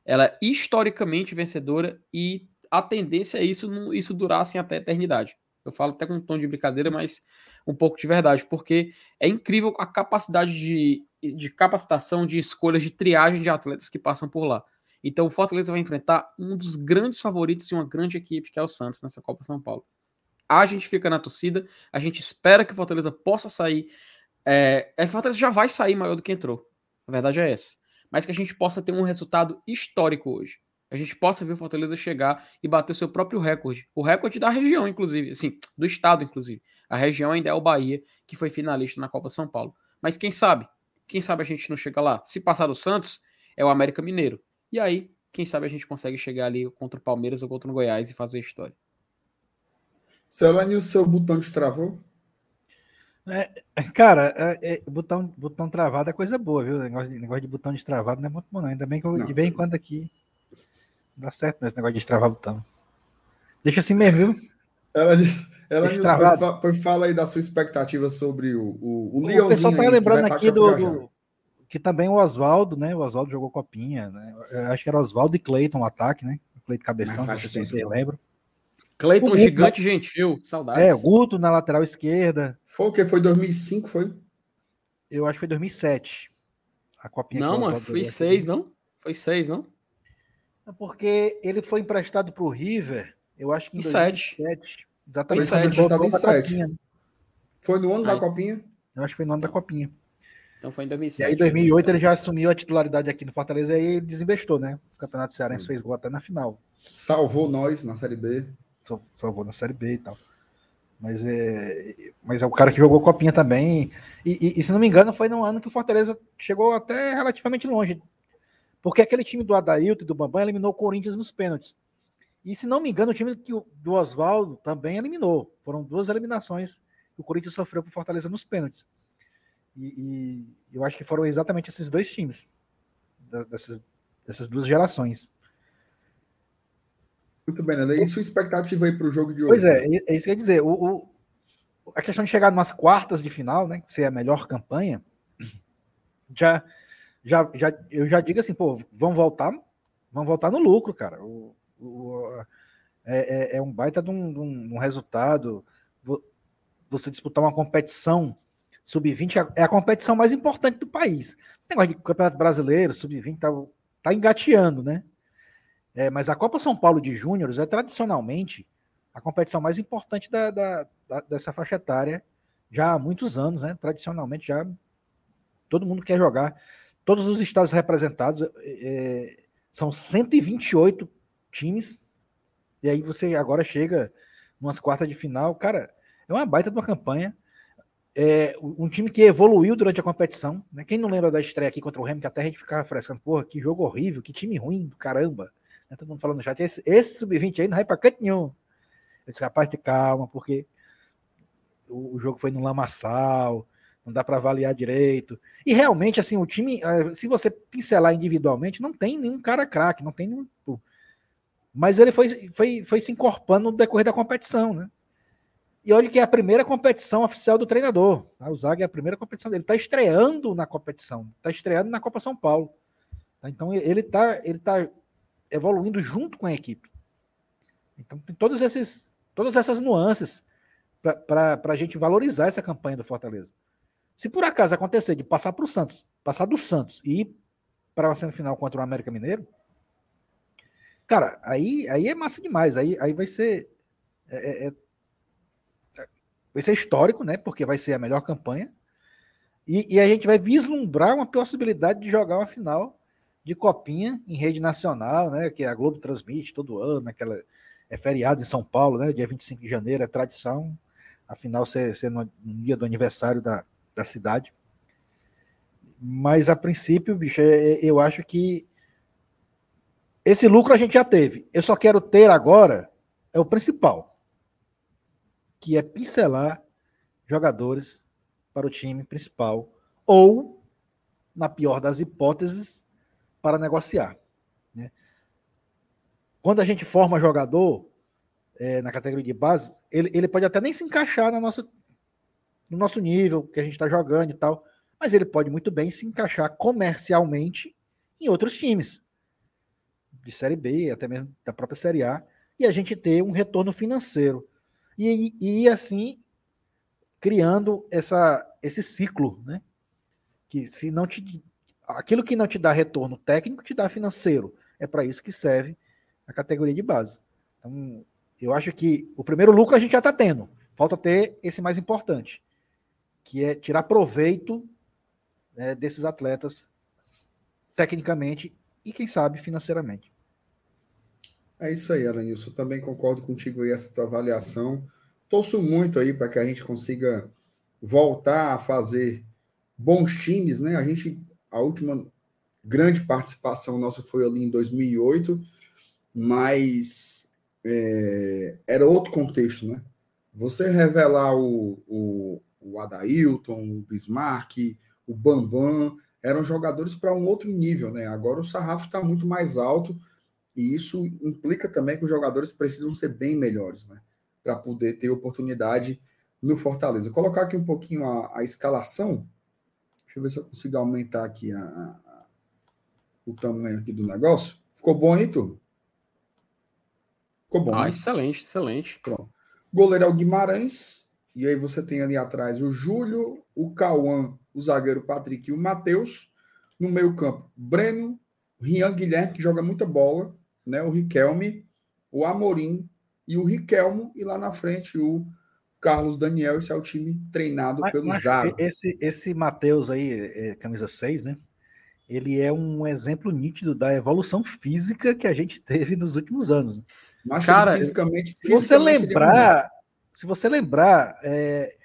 Ela é historicamente vencedora e a tendência é isso, isso durasse até a eternidade. Eu falo até com um tom de brincadeira, mas um pouco de verdade, porque é incrível a capacidade de, de capacitação, de escolhas, de triagem de atletas que passam por lá. Então o Fortaleza vai enfrentar um dos grandes favoritos e uma grande equipe, que é o Santos, nessa Copa São Paulo. A gente fica na torcida, a gente espera que o Fortaleza possa sair é, a Fortaleza já vai sair maior do que entrou. A verdade é essa. Mas que a gente possa ter um resultado histórico hoje. A gente possa ver o Fortaleza chegar e bater o seu próprio recorde. O recorde da região, inclusive. Assim, do estado, inclusive. A região ainda é o Bahia, que foi finalista na Copa São Paulo. Mas quem sabe? Quem sabe a gente não chega lá? Se passar do Santos, é o América Mineiro. E aí, quem sabe a gente consegue chegar ali contra o Palmeiras ou contra o Goiás e fazer história. Celane, o seu botão destravou? É, cara, é, é, botão, botão travado é coisa boa, viu? Negócio de, negócio de botão destravado não é muito bom, não. Ainda bem que eu, não. de vez em quando aqui dá certo esse negócio de destravar botão. Deixa assim mesmo, viu? Ela disse. Ela foi, foi, fala aí da sua expectativa sobre o, o, o Leãozinho. O pessoal tá lembrando aqui do, do, que também o Oswaldo, né? O Oswaldo jogou copinha, né? Eu acho que era Oswaldo e Cleiton o ataque, né? O Cleiton Cabeção, não, sei se vocês lembram. Cleiton gigante gentil, saudades. É, Guto na lateral esquerda. Foi o que? Foi 2005, foi? Eu acho que foi 2007. A copinha Não, mano, foi seis, não? Foi seis, não? É porque ele foi emprestado para o River, eu acho que em, em 2007. Exatamente. Foi emprestado em 7. Foi no ano aí. da copinha? Eu acho que foi no ano da copinha. Então foi em 2007. E aí, em 2008, ele já assumiu a titularidade aqui no Fortaleza e aí ele desinvestou, né? O Campeonato Cearense fez gol até na final. Salvou nós na Série B. Salvou na Série B e tal. Mas é, mas é o cara que jogou Copinha também. E, e, e, se não me engano, foi no ano que o Fortaleza chegou até relativamente longe. Porque aquele time do Adailton e do Bambam eliminou o Corinthians nos pênaltis. E se não me engano, o time do Oswaldo também eliminou. Foram duas eliminações que o Corinthians sofreu para o Fortaleza nos pênaltis. E, e, eu acho que foram exatamente esses dois times, dessas, dessas duas gerações. Muito bem, né? E sua expectativa aí para o jogo de hoje? Pois é, é isso que eu ia dizer. O, o, a questão de chegar nas quartas de final, né? Ser a melhor campanha, já, já, já, eu já digo assim, pô, vão voltar, vão voltar no lucro, cara. O, o é, é, é, um baita de um, de um, resultado. Você disputar uma competição sub-20 é a competição mais importante do país. O negócio de campeonato brasileiro, sub-20 tá, tá engateando, né? É, mas a Copa São Paulo de Júniores é tradicionalmente a competição mais importante da, da, da, dessa faixa etária já há muitos anos, né? Tradicionalmente já todo mundo quer jogar. Todos os estados representados é, são 128 times E aí você agora chega umas quartas de final, cara, é uma baita de uma campanha. É um time que evoluiu durante a competição. Né? Quem não lembra da estreia aqui contra o Remo, que até a gente ficava frescando, porra, que jogo horrível, que time ruim caramba. Né? Todo mundo falando no chat, esse, esse sub-20 aí não vai pra canto nenhum. Eu disse, rapaz, de calma, porque o, o jogo foi no lamaçal, não dá para avaliar direito. E realmente, assim, o time, eh, se você pincelar individualmente, não tem nenhum cara craque, não tem nenhum. Mas ele foi, foi, foi se encorpando no decorrer da competição, né? E olha que é a primeira competição oficial do treinador. Tá? O Zaga é a primeira competição dele. Está estreando na competição. Está estreando na Copa São Paulo. Tá? Então ele está ele tá evoluindo junto com a equipe. Então tem todos esses, todas essas nuances para a gente valorizar essa campanha do Fortaleza. Se por acaso acontecer de passar para o Santos, passar do Santos e ir para a semifinal contra o América Mineiro, cara, aí, aí é massa demais. Aí, aí vai ser. É, é, é vai ser histórico, né? Porque vai ser a melhor campanha. E, e, a gente vai vislumbrar uma possibilidade de jogar uma final de copinha em rede nacional, né? Que a Globo transmite todo ano, aquela é feriado em São Paulo, né? Dia 25 de janeiro é tradição, afinal ser, ser no, no dia do aniversário da, da cidade. Mas a princípio, bicho, é, é, eu acho que esse lucro a gente já teve. Eu só quero ter agora é o principal, que é pincelar jogadores para o time principal ou, na pior das hipóteses, para negociar. Né? Quando a gente forma jogador é, na categoria de base, ele, ele pode até nem se encaixar na nossa, no nosso nível que a gente está jogando e tal. Mas ele pode muito bem se encaixar comercialmente em outros times, de Série B, até mesmo da própria Série A, e a gente ter um retorno financeiro. E, e, e assim, criando essa, esse ciclo, né? Que se não te. Aquilo que não te dá retorno técnico, te dá financeiro. É para isso que serve a categoria de base. Então, eu acho que o primeiro lucro a gente já está tendo. Falta ter esse mais importante, que é tirar proveito né, desses atletas tecnicamente e, quem sabe, financeiramente. É isso aí, Alanilson. Também concordo contigo aí, essa tua avaliação. Torço muito aí para que a gente consiga voltar a fazer bons times, né? A gente, a última grande participação nossa foi ali em 2008, mas é, era outro contexto, né? Você revelar o, o, o Adailton, o Bismarck, o Bambam, eram jogadores para um outro nível, né? Agora o sarrafo está muito mais alto e isso implica também que os jogadores precisam ser bem melhores, né? Para poder ter oportunidade no Fortaleza. Vou colocar aqui um pouquinho a, a, escalação. Deixa eu ver se eu consigo aumentar aqui a, a, o tamanho aqui do negócio. Ficou bom aí, tu? Ficou bom. Ah, né? excelente, excelente. Pronto. Goleiro é o Guimarães. E aí você tem ali atrás o Júlio, o Cauã, o zagueiro Patrick e o Matheus. No meio-campo, Breno, Rian Guilherme, que joga muita bola, né? O Riquelme, o Amorim e o Riquelmo, e lá na frente o Carlos Daniel. Esse é o time treinado mas, pelo Zago. Esse, esse Matheus aí, é, camisa 6, né? Ele é um exemplo nítido da evolução física que a gente teve nos últimos anos. Né? Mas, Cara, fisicamente, se você lembrar, se você lembrar é,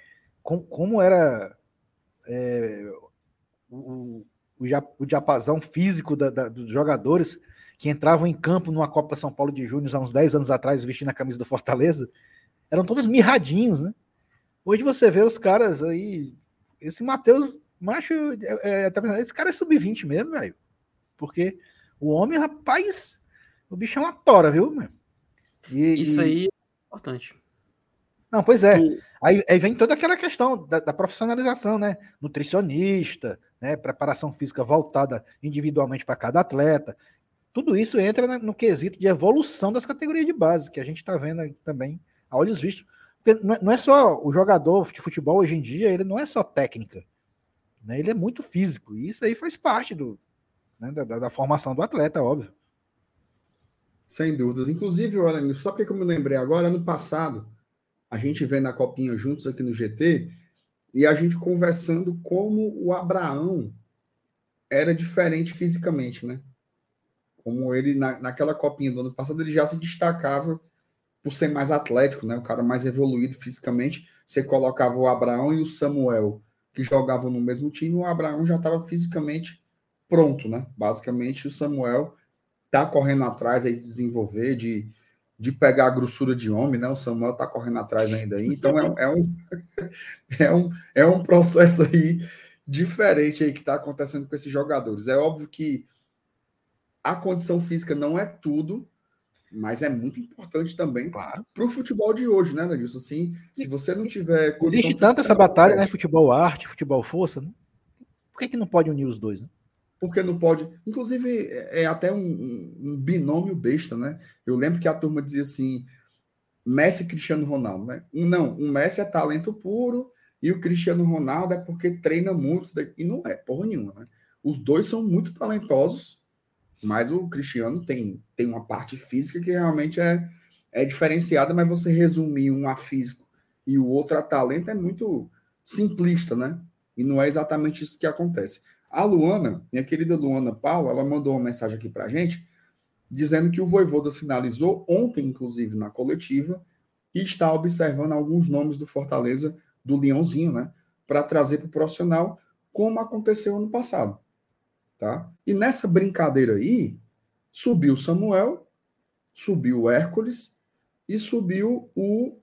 com, como era é, o, o, o diapasão físico da, da, dos jogadores que entravam em campo numa Copa São Paulo de Júnior há uns 10 anos atrás, vestindo a camisa do Fortaleza, eram todos mirradinhos, né? Hoje você vê os caras aí. Esse Matheus, macho, é, é, esse cara é sub-20 mesmo, velho. Porque o homem, rapaz, o bicho é uma tora, viu, meu? E, Isso aí é importante. Não, pois é. Aí, aí, vem toda aquela questão da, da, profissionalização, né? Nutricionista, né? preparação física voltada individualmente para cada atleta. Tudo isso entra no quesito de evolução das categorias de base, que a gente está vendo também a olhos vistos. Porque não é, é só o jogador de futebol hoje em dia, ele não é só técnica. Né? Ele é muito físico. E isso aí faz parte do, né? da, da, formação do atleta, óbvio. Sem dúvidas. Inclusive, olha, só porque eu me lembrei agora, ano passado, a gente vê na copinha juntos aqui no GT, e a gente conversando como o Abraão era diferente fisicamente, né? Como ele, na, naquela copinha do ano passado, ele já se destacava por ser mais atlético, né? O cara mais evoluído fisicamente, você colocava o Abraão e o Samuel, que jogavam no mesmo time, o Abraão já estava fisicamente pronto, né? Basicamente, o Samuel tá correndo atrás aí de desenvolver, de, de pegar a grossura de homem, né? O Samuel tá correndo atrás ainda aí. Então é, é, um, é, um, é um processo aí diferente aí que está acontecendo com esses jogadores. É óbvio que a condição física não é tudo, mas é muito importante também Claro. para o futebol de hoje, né, Danilson? Assim, se você não tiver Existe tanto essa batalha, né? Futebol arte, futebol força. Né? Por que, que não pode unir os dois? Né? porque não pode. Inclusive, é é até um, um- um binômio besta, né? Eu lembro que a turma dizia assim: Messi e Cristiano Ronaldo, né? Não, o Messi é talento puro e o Cristiano Ronaldo é porque treina muito. E não é, porra nenhuma, né? Os dois são muito talentosos, mas o Cristiano tem, tem uma parte física que realmente é, é diferenciada, mas você resumir um a físico e o outro a talento é muito simplista, né? E não é exatamente isso que acontece. A Luana, minha querida Luana Paula, ela mandou uma mensagem aqui pra gente, dizendo que o Voivoda sinalizou ontem, inclusive, na coletiva, que está observando alguns nomes do Fortaleza, do Leãozinho, né? Para trazer para o profissional, como aconteceu ano passado. Tá? E nessa brincadeira aí, subiu Samuel, subiu Hércules e subiu o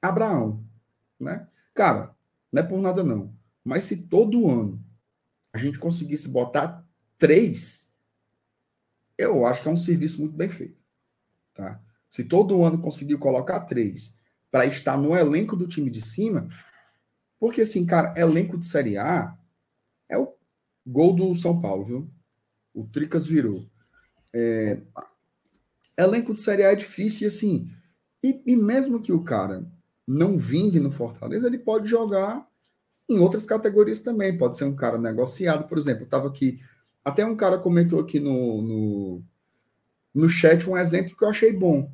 Abraão. Né? Cara, não é por nada não. Mas se todo ano a gente conseguisse botar três, eu acho que é um serviço muito bem feito. Tá? Se todo ano conseguir colocar três para estar no elenco do time de cima, porque assim, cara, elenco de Série A é o gol do São Paulo, viu? O Tricas virou. É, elenco de Série A é difícil e assim, e, e mesmo que o cara não vingue no Fortaleza, ele pode jogar em outras categorias também. Pode ser um cara negociado, por exemplo. Eu estava aqui, até um cara comentou aqui no, no, no chat um exemplo que eu achei bom.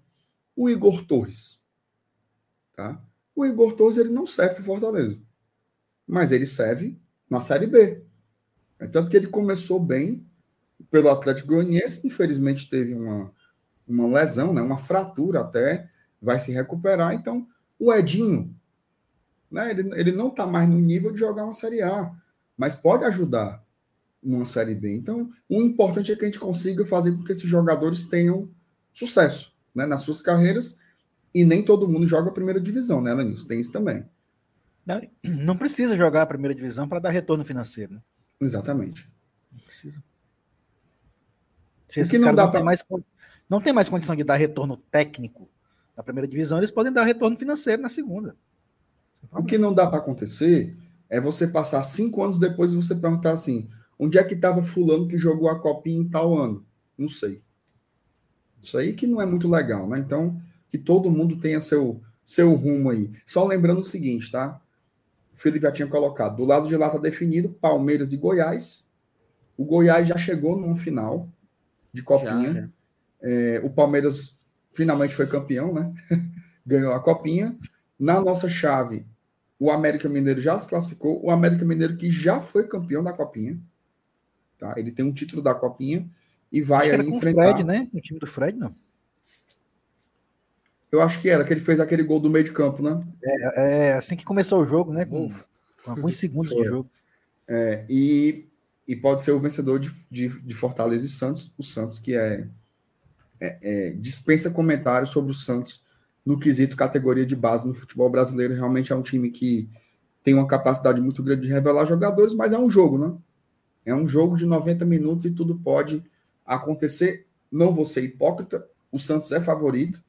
O Igor Torres. Tá? O Igor Torres ele não serve para Fortaleza, mas ele serve na Série B. É tanto que ele começou bem pelo Atlético Goianiense, infelizmente teve uma, uma lesão, né, uma fratura até, vai se recuperar. Então, o Edinho, né, ele, ele não está mais no nível de jogar uma Série A, mas pode ajudar numa Série B. Então, o importante é que a gente consiga fazer com que esses jogadores tenham sucesso né, nas suas carreiras, e nem todo mundo joga a primeira divisão, né, Lenilson? Tem isso também. Não, não precisa jogar a primeira divisão para dar retorno financeiro. Né? Exatamente. Não precisa. Se esses não dá não, pra- tem mais, não tem mais condição de dar retorno técnico na primeira divisão, eles podem dar retorno financeiro na segunda. O que não dá para acontecer é você passar cinco anos depois e você perguntar assim: onde é que estava Fulano que jogou a copinha em tal ano? Não sei. Isso aí que não é muito legal, né? Então, que todo mundo tenha seu, seu rumo aí. Só lembrando o seguinte, tá? O Felipe já tinha colocado: do lado de lá está definido Palmeiras e Goiás. O Goiás já chegou numa final de copinha. Já, já. É, o Palmeiras finalmente foi campeão, né? Ganhou a copinha. Na nossa chave, o América Mineiro já se classificou. O América Mineiro que já foi campeão da copinha. Tá? Ele tem um título da copinha e vai Acho aí com o enfrentar. Fred, né? O time do Fred, não. Eu acho que era, que ele fez aquele gol do meio de campo, né? É, é assim que começou o jogo, né? Com, com alguns segundos de jogo. É, e, e pode ser o vencedor de, de, de Fortaleza e Santos. O Santos, que é, é- é- dispensa comentários sobre o Santos no quesito categoria de base no futebol brasileiro. Realmente é um time que tem uma capacidade muito grande de revelar jogadores, mas é um jogo, né? É um jogo de 90 minutos e tudo pode acontecer. Não vou ser hipócrita, o Santos é favorito,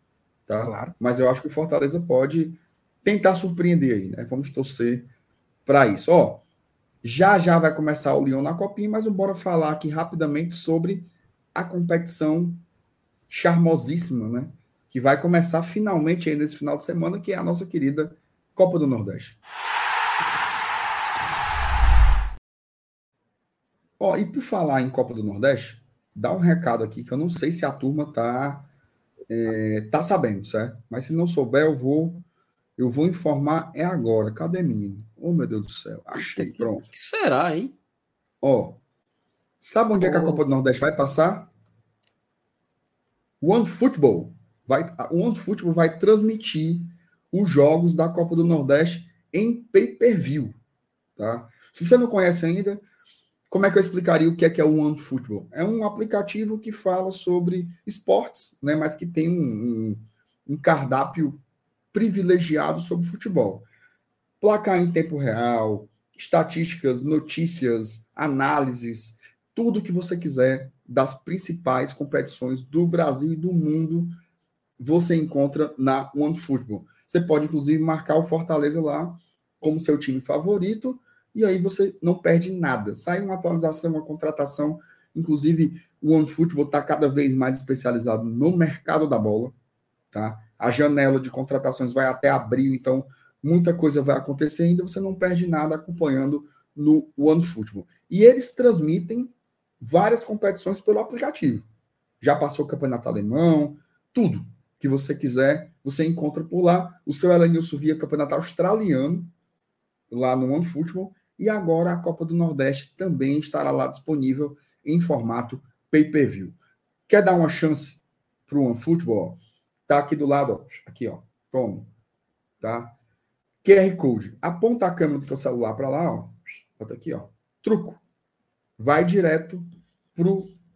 tá? Claro. Mas eu acho que o Fortaleza pode tentar surpreender aí, né? Vamos torcer para isso. Ó, já já vai começar o Lyon na Copinha, mas bora falar aqui rapidamente sobre a competição charmosíssima, né? Que vai começar finalmente aí nesse final de semana, que é a nossa querida Copa do Nordeste. Ó, e por falar em Copa do Nordeste, dá um recado aqui que eu não sei se a turma tá é, tá sabendo, certo? Mas se não souber, eu vou eu vou informar é agora. Cadê menino? Oh, meu Deus do céu. Achei, pronto. O que será, hein? Ó, sabe onde é que a Oh. Copa do Nordeste vai passar? One Football vai, o OneFootball vai transmitir os jogos da Copa do Nordeste em pay-per-view, tá? Se você não conhece ainda, como é que eu explicaria o que é que é o OneFootball? É um aplicativo que fala sobre esportes, né, mas que tem um, um, um cardápio privilegiado sobre futebol. Placar em tempo real, estatísticas, notícias, análises, tudo que você quiser das principais competições do Brasil e do mundo, você encontra na OneFootball. Você pode, inclusive, marcar o Fortaleza lá como seu time favorito, e aí você não perde nada. Sai uma atualização, uma contratação. Inclusive, o OneFootball está cada vez mais especializado no mercado da bola. Tá? A janela de contratações vai até abril, então muita coisa vai acontecer ainda. Você não perde nada acompanhando no OneFootball. E eles transmitem várias competições pelo aplicativo. Já passou o campeonato alemão, tudo que você quiser, você encontra por lá. O seu Elenilson via campeonato australiano, lá no OneFootball, e agora a Copa do Nordeste também estará lá disponível em formato pay-per-view. Quer dar uma chance para o OneFootball? Tá aqui do lado, ó. aqui, ó. Toma. Tá? QR Code. Aponta a câmera do teu celular para lá, ó. Bota aqui, ó. Truco. Vai direto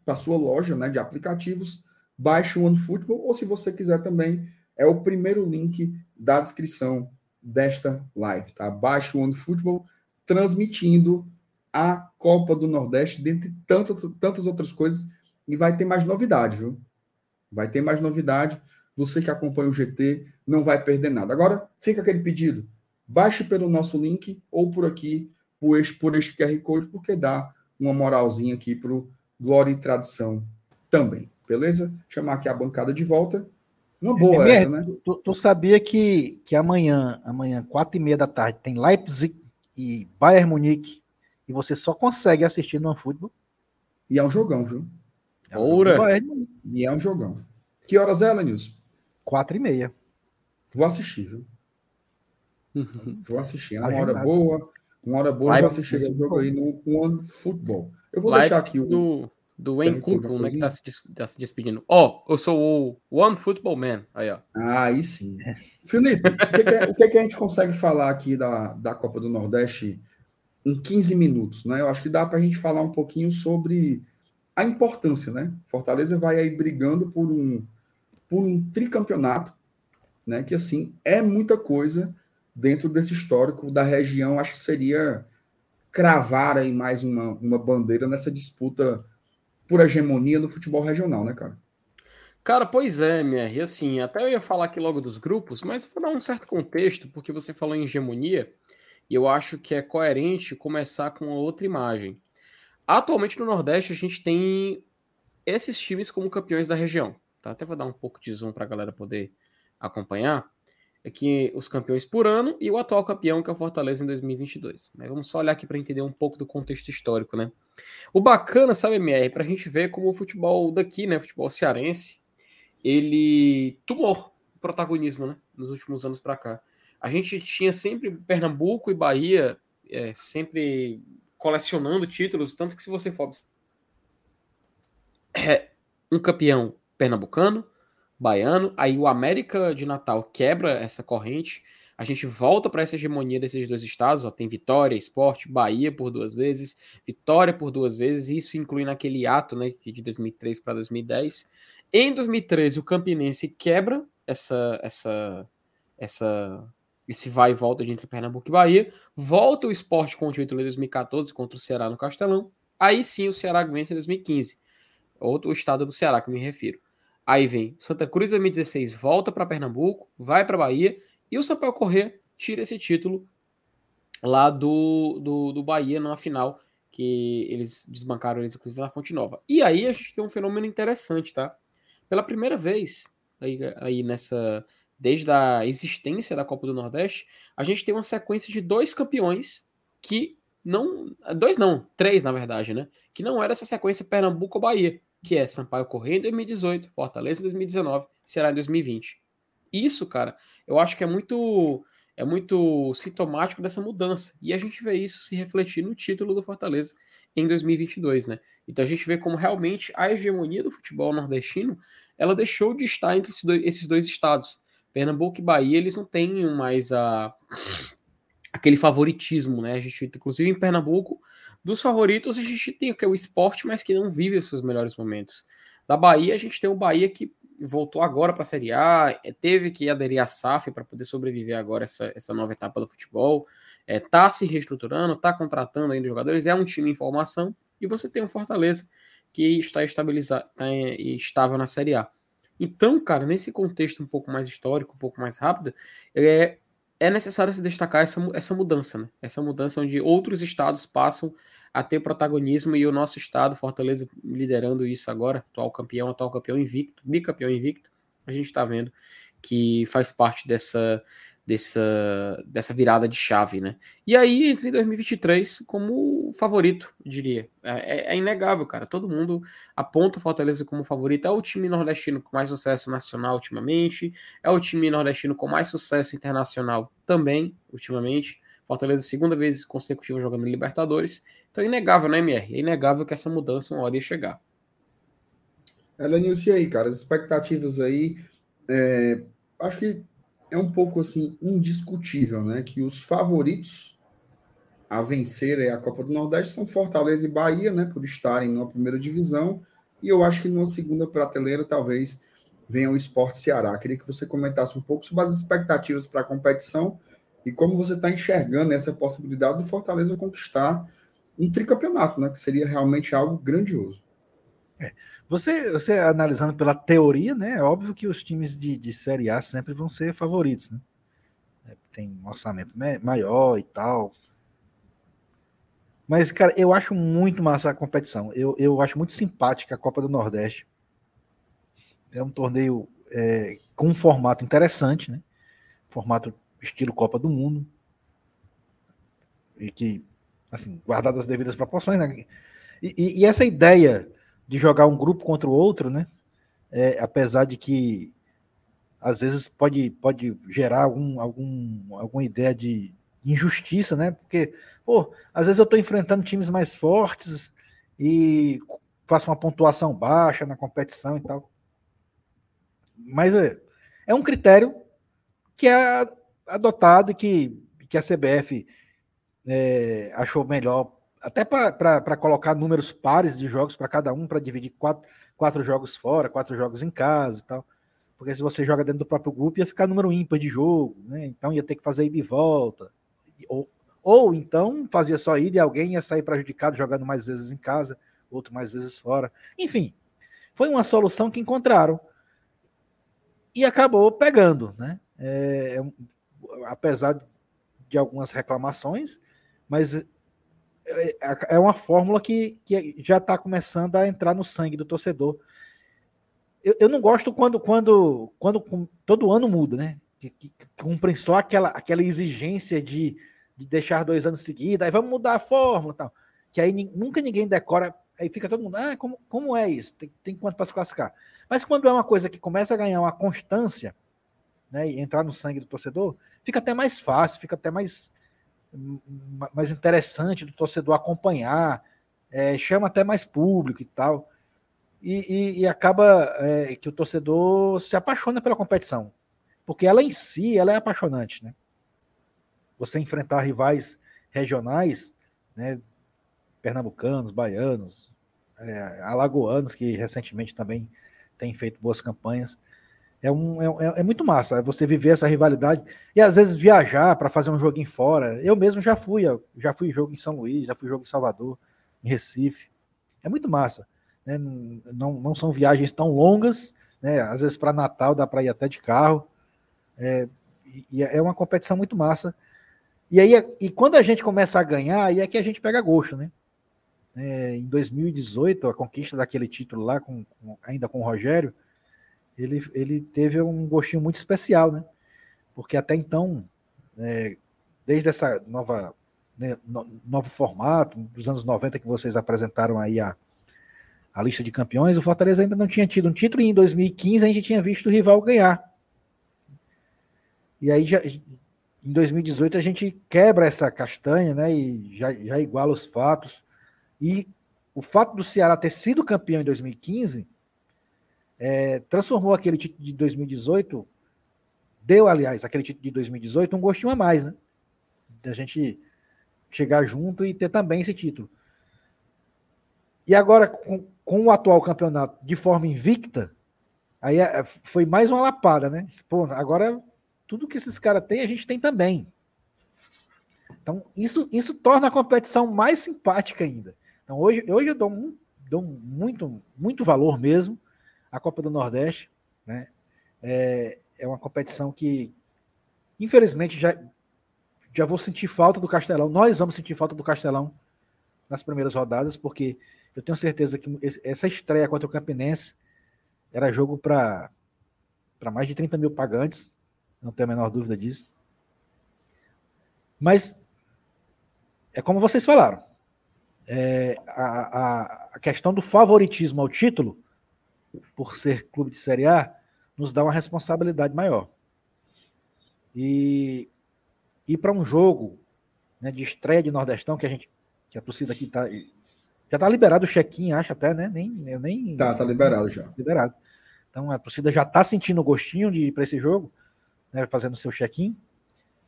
para a sua loja né, de aplicativos, baixe o OneFootball, ou se você quiser também, é o primeiro link da descrição desta live, tá? Baixe o OneFootball transmitindo a Copa do Nordeste, dentre tantas, tantas outras coisas, e vai ter mais novidade, viu? Vai ter mais novidade. Você que acompanha o GT não vai perder nada. Agora, fica aquele pedido. Baixe pelo nosso link ou por aqui, por este, por este QR Code, porque dá uma moralzinha aqui para o Glória e Tradição também. Beleza? Chamar aqui a bancada de volta. Uma boa é, essa, né? Tu, tu, sabia que, que amanhã, amanhã, quatro e meia da tarde, tem Leipzig e Bayern Munique e você só consegue assistir no futebol. E é um jogão, viu? É Oura. E é um jogão. Que horas é, Lenilson? Quatro e meia. Vou assistir, viu? Uhum. Vou assistir. É uma hora boa. Uma hora boa, vou assistir esse jogo aí no One Football. Eu vou deixar aqui o. Do, do Wayne Kunkun, né? Que tá se, tá se despedindo. Ó, oh, eu sou o One Football Man. Aí, ó. Ah, aí sim. Felipe, o, que, que, é, o que, que, a gente consegue falar aqui da, da Copa do Nordeste em 15 minutos, né? Eu acho que dá para a gente falar um pouquinho sobre a importância, né? Fortaleza vai aí brigando por um, por um tricampeonato, né? Que assim é muita coisa dentro desse histórico da região. Acho que seria cravar aí mais uma, uma bandeira nessa disputa por hegemonia no futebol regional, né, cara? Cara, pois é, MR. Assim, até eu ia falar aqui logo dos grupos, mas vou dar um certo contexto, porque você falou em hegemonia, e eu acho que é coerente começar com outra imagem. Atualmente no Nordeste a gente tem esses times como campeões da região. Tá? Até vou dar um pouco de zoom para a galera poder acompanhar. Aqui os campeões por ano e o atual campeão que é o Fortaleza em 2022. Mas vamos só olhar aqui para entender um pouco do contexto histórico, né? O bacana, sabe, MR, para a gente ver como o futebol daqui, né, o futebol cearense, ele tomou protagonismo, né, nos últimos anos para cá. A gente tinha sempre Pernambuco e Bahia é, sempre colecionando títulos, tanto que se você for é, um campeão pernambucano, baiano, aí o América de Natal quebra essa corrente, a gente volta para essa hegemonia desses dois estados, ó, tem Vitória, Esporte, Bahia por duas vezes, Vitória por duas vezes, isso inclui naquele ato, né, de 2003 para 2010. Em 2013 o Campinense quebra essa essa essa esse vai e volta entre Pernambuco e Bahia. Volta o esporte com o título em 2014 contra o Ceará no Castelão. Aí sim o Ceará vence em 2015. Outro estado do Ceará que eu me refiro. Aí vem Santa Cruz em 2016, volta para Pernambuco, vai para Bahia. E o Sampaio Corrêa tira esse título lá do, do, do Bahia na final, que eles desbancaram eles, inclusive, na Fonte Nova. E aí a gente tem um fenômeno interessante, tá? Pela primeira vez, aí, aí nessa desde a existência da Copa do Nordeste, a gente tem uma sequência de dois campeões que não. Dois não, três na verdade, né? Que não era essa sequência Pernambuco Bahia, que é Sampaio Correia em 2018, Fortaleza em 2019, Ceará em 2020. Isso, cara, eu acho que é muito é muito sintomático dessa mudança. E a gente vê isso se refletir no título do Fortaleza em 2022, né? Então a gente vê como realmente a hegemonia do futebol nordestino ela deixou de estar entre esses dois, esses dois estados. Pernambuco e Bahia, eles não têm mais a, aquele favoritismo, né? A gente, inclusive em Pernambuco, dos favoritos, a gente tem o que é o esporte, mas que não vive os seus melhores momentos. Da Bahia, a gente tem o Bahia que voltou agora para a Série A, é, teve que aderir à SAF para poder sobreviver agora essa, essa nova etapa do futebol, está é, tá se reestruturando, está contratando ainda jogadores, é um time em formação, e você tem o Fortaleza que está estabilizado, está estável na Série A. Então, cara, nesse contexto um pouco mais histórico, um pouco mais rápido, é, é necessário se destacar essa, essa mudança, né? Essa mudança onde outros estados passam a ter protagonismo e o nosso estado, Fortaleza, liderando isso agora, atual campeão, atual campeão invicto, bicampeão invicto, a gente está vendo que faz parte dessa dessa, dessa virada de chave, né? E aí, entre 2023 como favorito, diria. É, é, é, inegável, cara. Todo mundo aponta o Fortaleza como favorito. É o time nordestino com mais sucesso nacional ultimamente, é o time nordestino com mais sucesso internacional também, ultimamente. Fortaleza, segunda vez consecutiva jogando em Libertadores. Então é inegável, né, MR? É inegável que essa mudança uma hora ia chegar. Elenilson, e aí, cara? As expectativas aí. É, acho que é um pouco assim indiscutível, né? Que os favoritos a vencer a Copa do Nordeste são Fortaleza e Bahia, né? Por estarem na primeira divisão. E eu acho que numa segunda prateleira talvez venha o Esporte Ceará. Queria que você comentasse um pouco sobre as expectativas para a competição e como você está enxergando essa possibilidade do Fortaleza conquistar um tricampeonato, né? Que seria realmente algo grandioso. É. Você, você analisando pela teoria, né? É óbvio que os times de, de Série A sempre vão ser favoritos, né? É, tem um orçamento maior e tal. Mas, cara, eu acho muito massa a competição. Eu, eu acho muito simpática a Copa do Nordeste. É um torneio é, com um formato interessante, né? Formato estilo Copa do Mundo. E que, assim, guardadas as devidas proporções, né? E, e, e essa ideia de jogar um grupo contra o outro, né? É, apesar de que às vezes pode, pode gerar algum, algum, alguma ideia de injustiça, né? Porque, pô, às vezes eu estou enfrentando times mais fortes e faço uma pontuação baixa na competição e tal. Mas é, é um critério que é adotado e que, que a CBF é, achou melhor até para colocar números pares de jogos para cada um, para dividir quatro, quatro jogos fora, quatro jogos em casa e tal. Porque se você joga dentro do próprio grupo, ia ficar número ímpar de jogo, né? Então ia ter que fazer ida e volta. Ou, ou então fazia só ida e alguém ia sair prejudicado jogando mais vezes em casa, outro mais vezes fora. Enfim, foi uma solução que encontraram. E acabou pegando, né? É, é apesar de algumas reclamações, mas é, é uma fórmula que, que já está começando a entrar no sangue do torcedor. Eu, eu não gosto quando, quando, quando todo ano muda, né? Que, que, cumprem só aquela, aquela exigência de, de deixar dois anos seguidos, aí vamos mudar a fórmula tal. Que aí nunca ninguém decora, aí fica todo mundo, ah, como, como é isso? Tem, tem quanto para se classificar? Mas quando é uma coisa que começa a ganhar uma constância, né, e entrar no sangue do torcedor, fica até mais fácil, fica até mais, mais interessante do torcedor acompanhar, é, chama até mais público e tal. E, e, e acaba é, que o torcedor se apaixona pela competição. Porque ela em si ela é apaixonante. Né? Você enfrentar rivais regionais, né, pernambucanos, baianos, é, alagoanos, que recentemente também têm feito boas campanhas. É, um, é, é, muito massa você viver essa rivalidade e às vezes viajar para fazer um joguinho fora. Eu mesmo já fui, já fui jogo em São Luís, já fui jogo em Salvador, em Recife. É muito massa. Né? Não, não são viagens tão longas, né? às vezes para Natal dá para ir até de carro. É, e é uma competição muito massa. E aí, e quando a gente começa a ganhar, aí é que a gente pega gosto, né? É, em 2018, a conquista daquele título lá, com, com, ainda com o Rogério, ele, ele teve um gostinho muito especial, né? Porque até então, é, desde essa nova né, no, novo formato, dos anos 90 que vocês apresentaram aí a, a lista de campeões, o Fortaleza ainda não tinha tido um título e em 2015 a gente tinha visto o rival ganhar. E aí já, em 2018 a gente quebra essa castanha, né? E já, já iguala os fatos. E o fato do Ceará ter sido campeão em 2015 é, transformou aquele título de 2018, deu, aliás, aquele título de 2018 um gostinho a mais, né? Da gente chegar junto e ter também esse título. E agora, com, com o atual campeonato de forma invicta, aí é, foi mais uma lapada, né? Pô, agora tudo que esses caras têm, a gente tem também. Então, isso, isso torna a competição mais simpática ainda. Então, hoje, hoje eu dou, dou muito, muito valor mesmo à Copa do Nordeste. Né? É, é uma competição que, infelizmente, já, já vou sentir falta do Castelão. Nós vamos sentir falta do Castelão nas primeiras rodadas, porque eu tenho certeza que essa estreia contra o Campinense era jogo para mais de 30 mil pagantes, não tenho a menor dúvida disso. Mas é como vocês falaram. É, a, a, a, questão do favoritismo ao título, por ser clube de Série A, nos dá uma responsabilidade maior. E ir para um jogo né, de estreia de Nordestão, que a gente, que a torcida aqui está já tá liberado o check-in, acho até, né? Nem, eu nem. Tá, tá liberado já. Liberado. Então a torcida já tá sentindo o gostinho de ir para esse jogo, né? Fazendo seu check-in.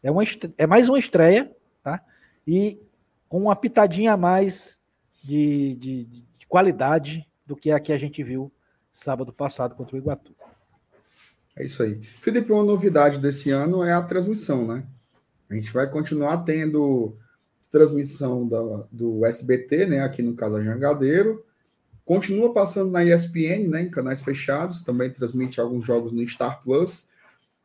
É, uma, é mais uma estreia, tá? E com uma pitadinha a mais de, de, de qualidade do que a que a gente viu sábado passado contra o Iguatu. É isso aí. Felipe, uma novidade desse ano é a transmissão, né? A gente vai continuar tendo transmissão da, do SBT, né, aqui no caso Jangadeiro. Continua passando na ESPN, né, em canais fechados, também transmite alguns jogos no Star Plus.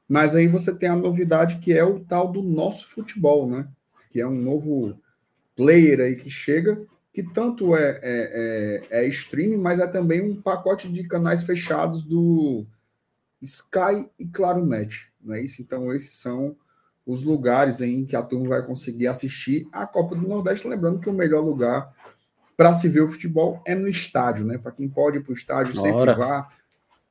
Mas aí você tem a novidade que é o tal do nosso futebol, né? Que é um novo player aí que chega, que tanto é, é, é, é streaming, mas é também um pacote de canais fechados do Sky e Claro Net, não é isso? Então esses são os lugares em que a turma vai conseguir assistir a Copa do Nordeste. Lembrando que o melhor lugar para se ver o futebol é no estádio, né? Para quem pode ir para o estádio, sempre vá.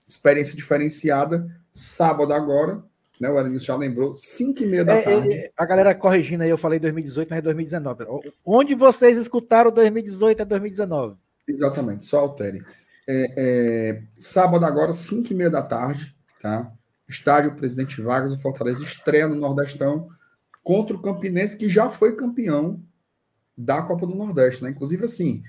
Experiência diferenciada. Sábado agora, né? O Aranilson já lembrou, 5 e meia da é, tarde. É, a galera corrigindo aí, eu falei 2018, mas é 2019. Onde vocês escutaram 2018 é 2019? Exatamente, só altere. É, é, sábado agora, 5 e meia da tarde, tá? Estádio Presidente Vargas, o Fortaleza estreia no Nordestão contra o Campinense, que já foi campeão da Copa do Nordeste, né? Inclusive, assim,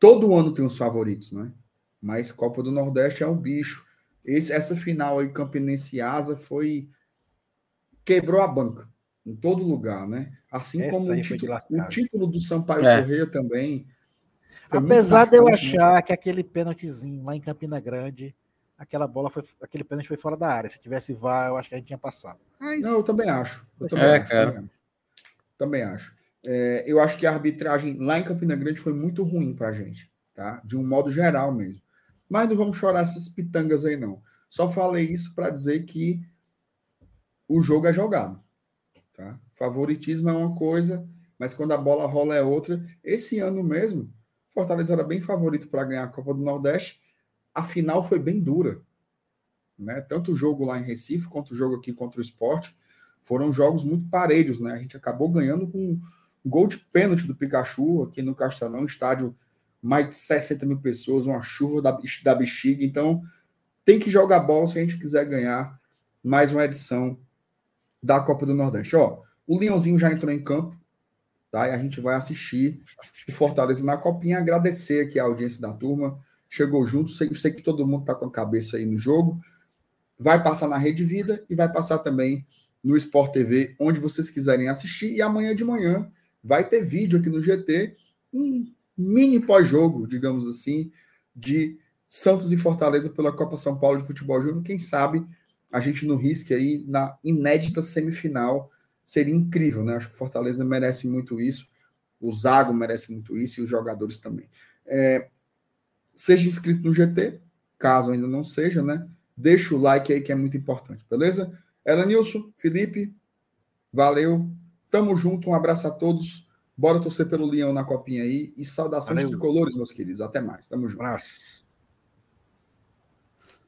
todo ano tem os favoritos, né? Mas Copa do Nordeste é um bicho. Esse, essa final aí, Campinense Asa, foi. quebrou a banca em todo lugar, né? Assim essa como o título, o título, do Sampaio é. Correia também. Apesar de eu né? achar que aquele pênaltizinho lá em Campina Grande aquela bola foi, aquele pênalti foi fora da área. Se tivesse VAR, eu acho que a gente tinha passado. Mas... Não, eu também acho. Eu também é, acho, cara. Também acho. Também acho. É, eu acho que a arbitragem lá em Campina Grande foi muito ruim pra gente, tá? De um modo geral mesmo. Mas não vamos chorar essas pitangas aí, não. Só falei isso para dizer que o jogo é jogado, tá? Favoritismo é uma coisa, mas quando a bola rola é outra. Esse ano mesmo, Fortaleza era bem favorito para ganhar a Copa do Nordeste a final foi bem dura. Né? Tanto o jogo lá em Recife quanto o jogo aqui contra o esporte foram jogos muito parelhos. Né? A gente acabou ganhando com um gol de pênalti do Pikachu aqui no Castelão, estádio mais de 60 mil pessoas, uma chuva da, da bexiga. Então tem que jogar bola se a gente quiser ganhar mais uma edição da Copa do Nordeste. Ó, o Leãozinho já entrou em campo, tá? E a gente vai assistir o Fortaleza na Copinha, agradecer aqui a audiência da turma chegou junto. Sei, sei que todo mundo está com a cabeça aí no jogo. Vai passar na Rede Vida e vai passar também no Sport TV, onde vocês quiserem assistir. E amanhã de manhã vai ter vídeo aqui no GT, um mini pós-jogo, digamos assim, de Santos e Fortaleza pela Copa São Paulo de Futebol Júnior. Quem sabe a gente não risque aí na inédita semifinal. Seria incrível, né? Acho que Fortaleza merece muito isso. O Zago merece muito isso e os jogadores também. É, Seja inscrito no GT, caso ainda não seja, né? Deixa o like aí que é muito importante, beleza? Elenilson, Felipe, valeu. Tamo junto, um abraço a todos. Bora torcer pelo Leão na copinha aí. E saudações de colores, meus queridos. Até mais. Tamo junto. Abraço.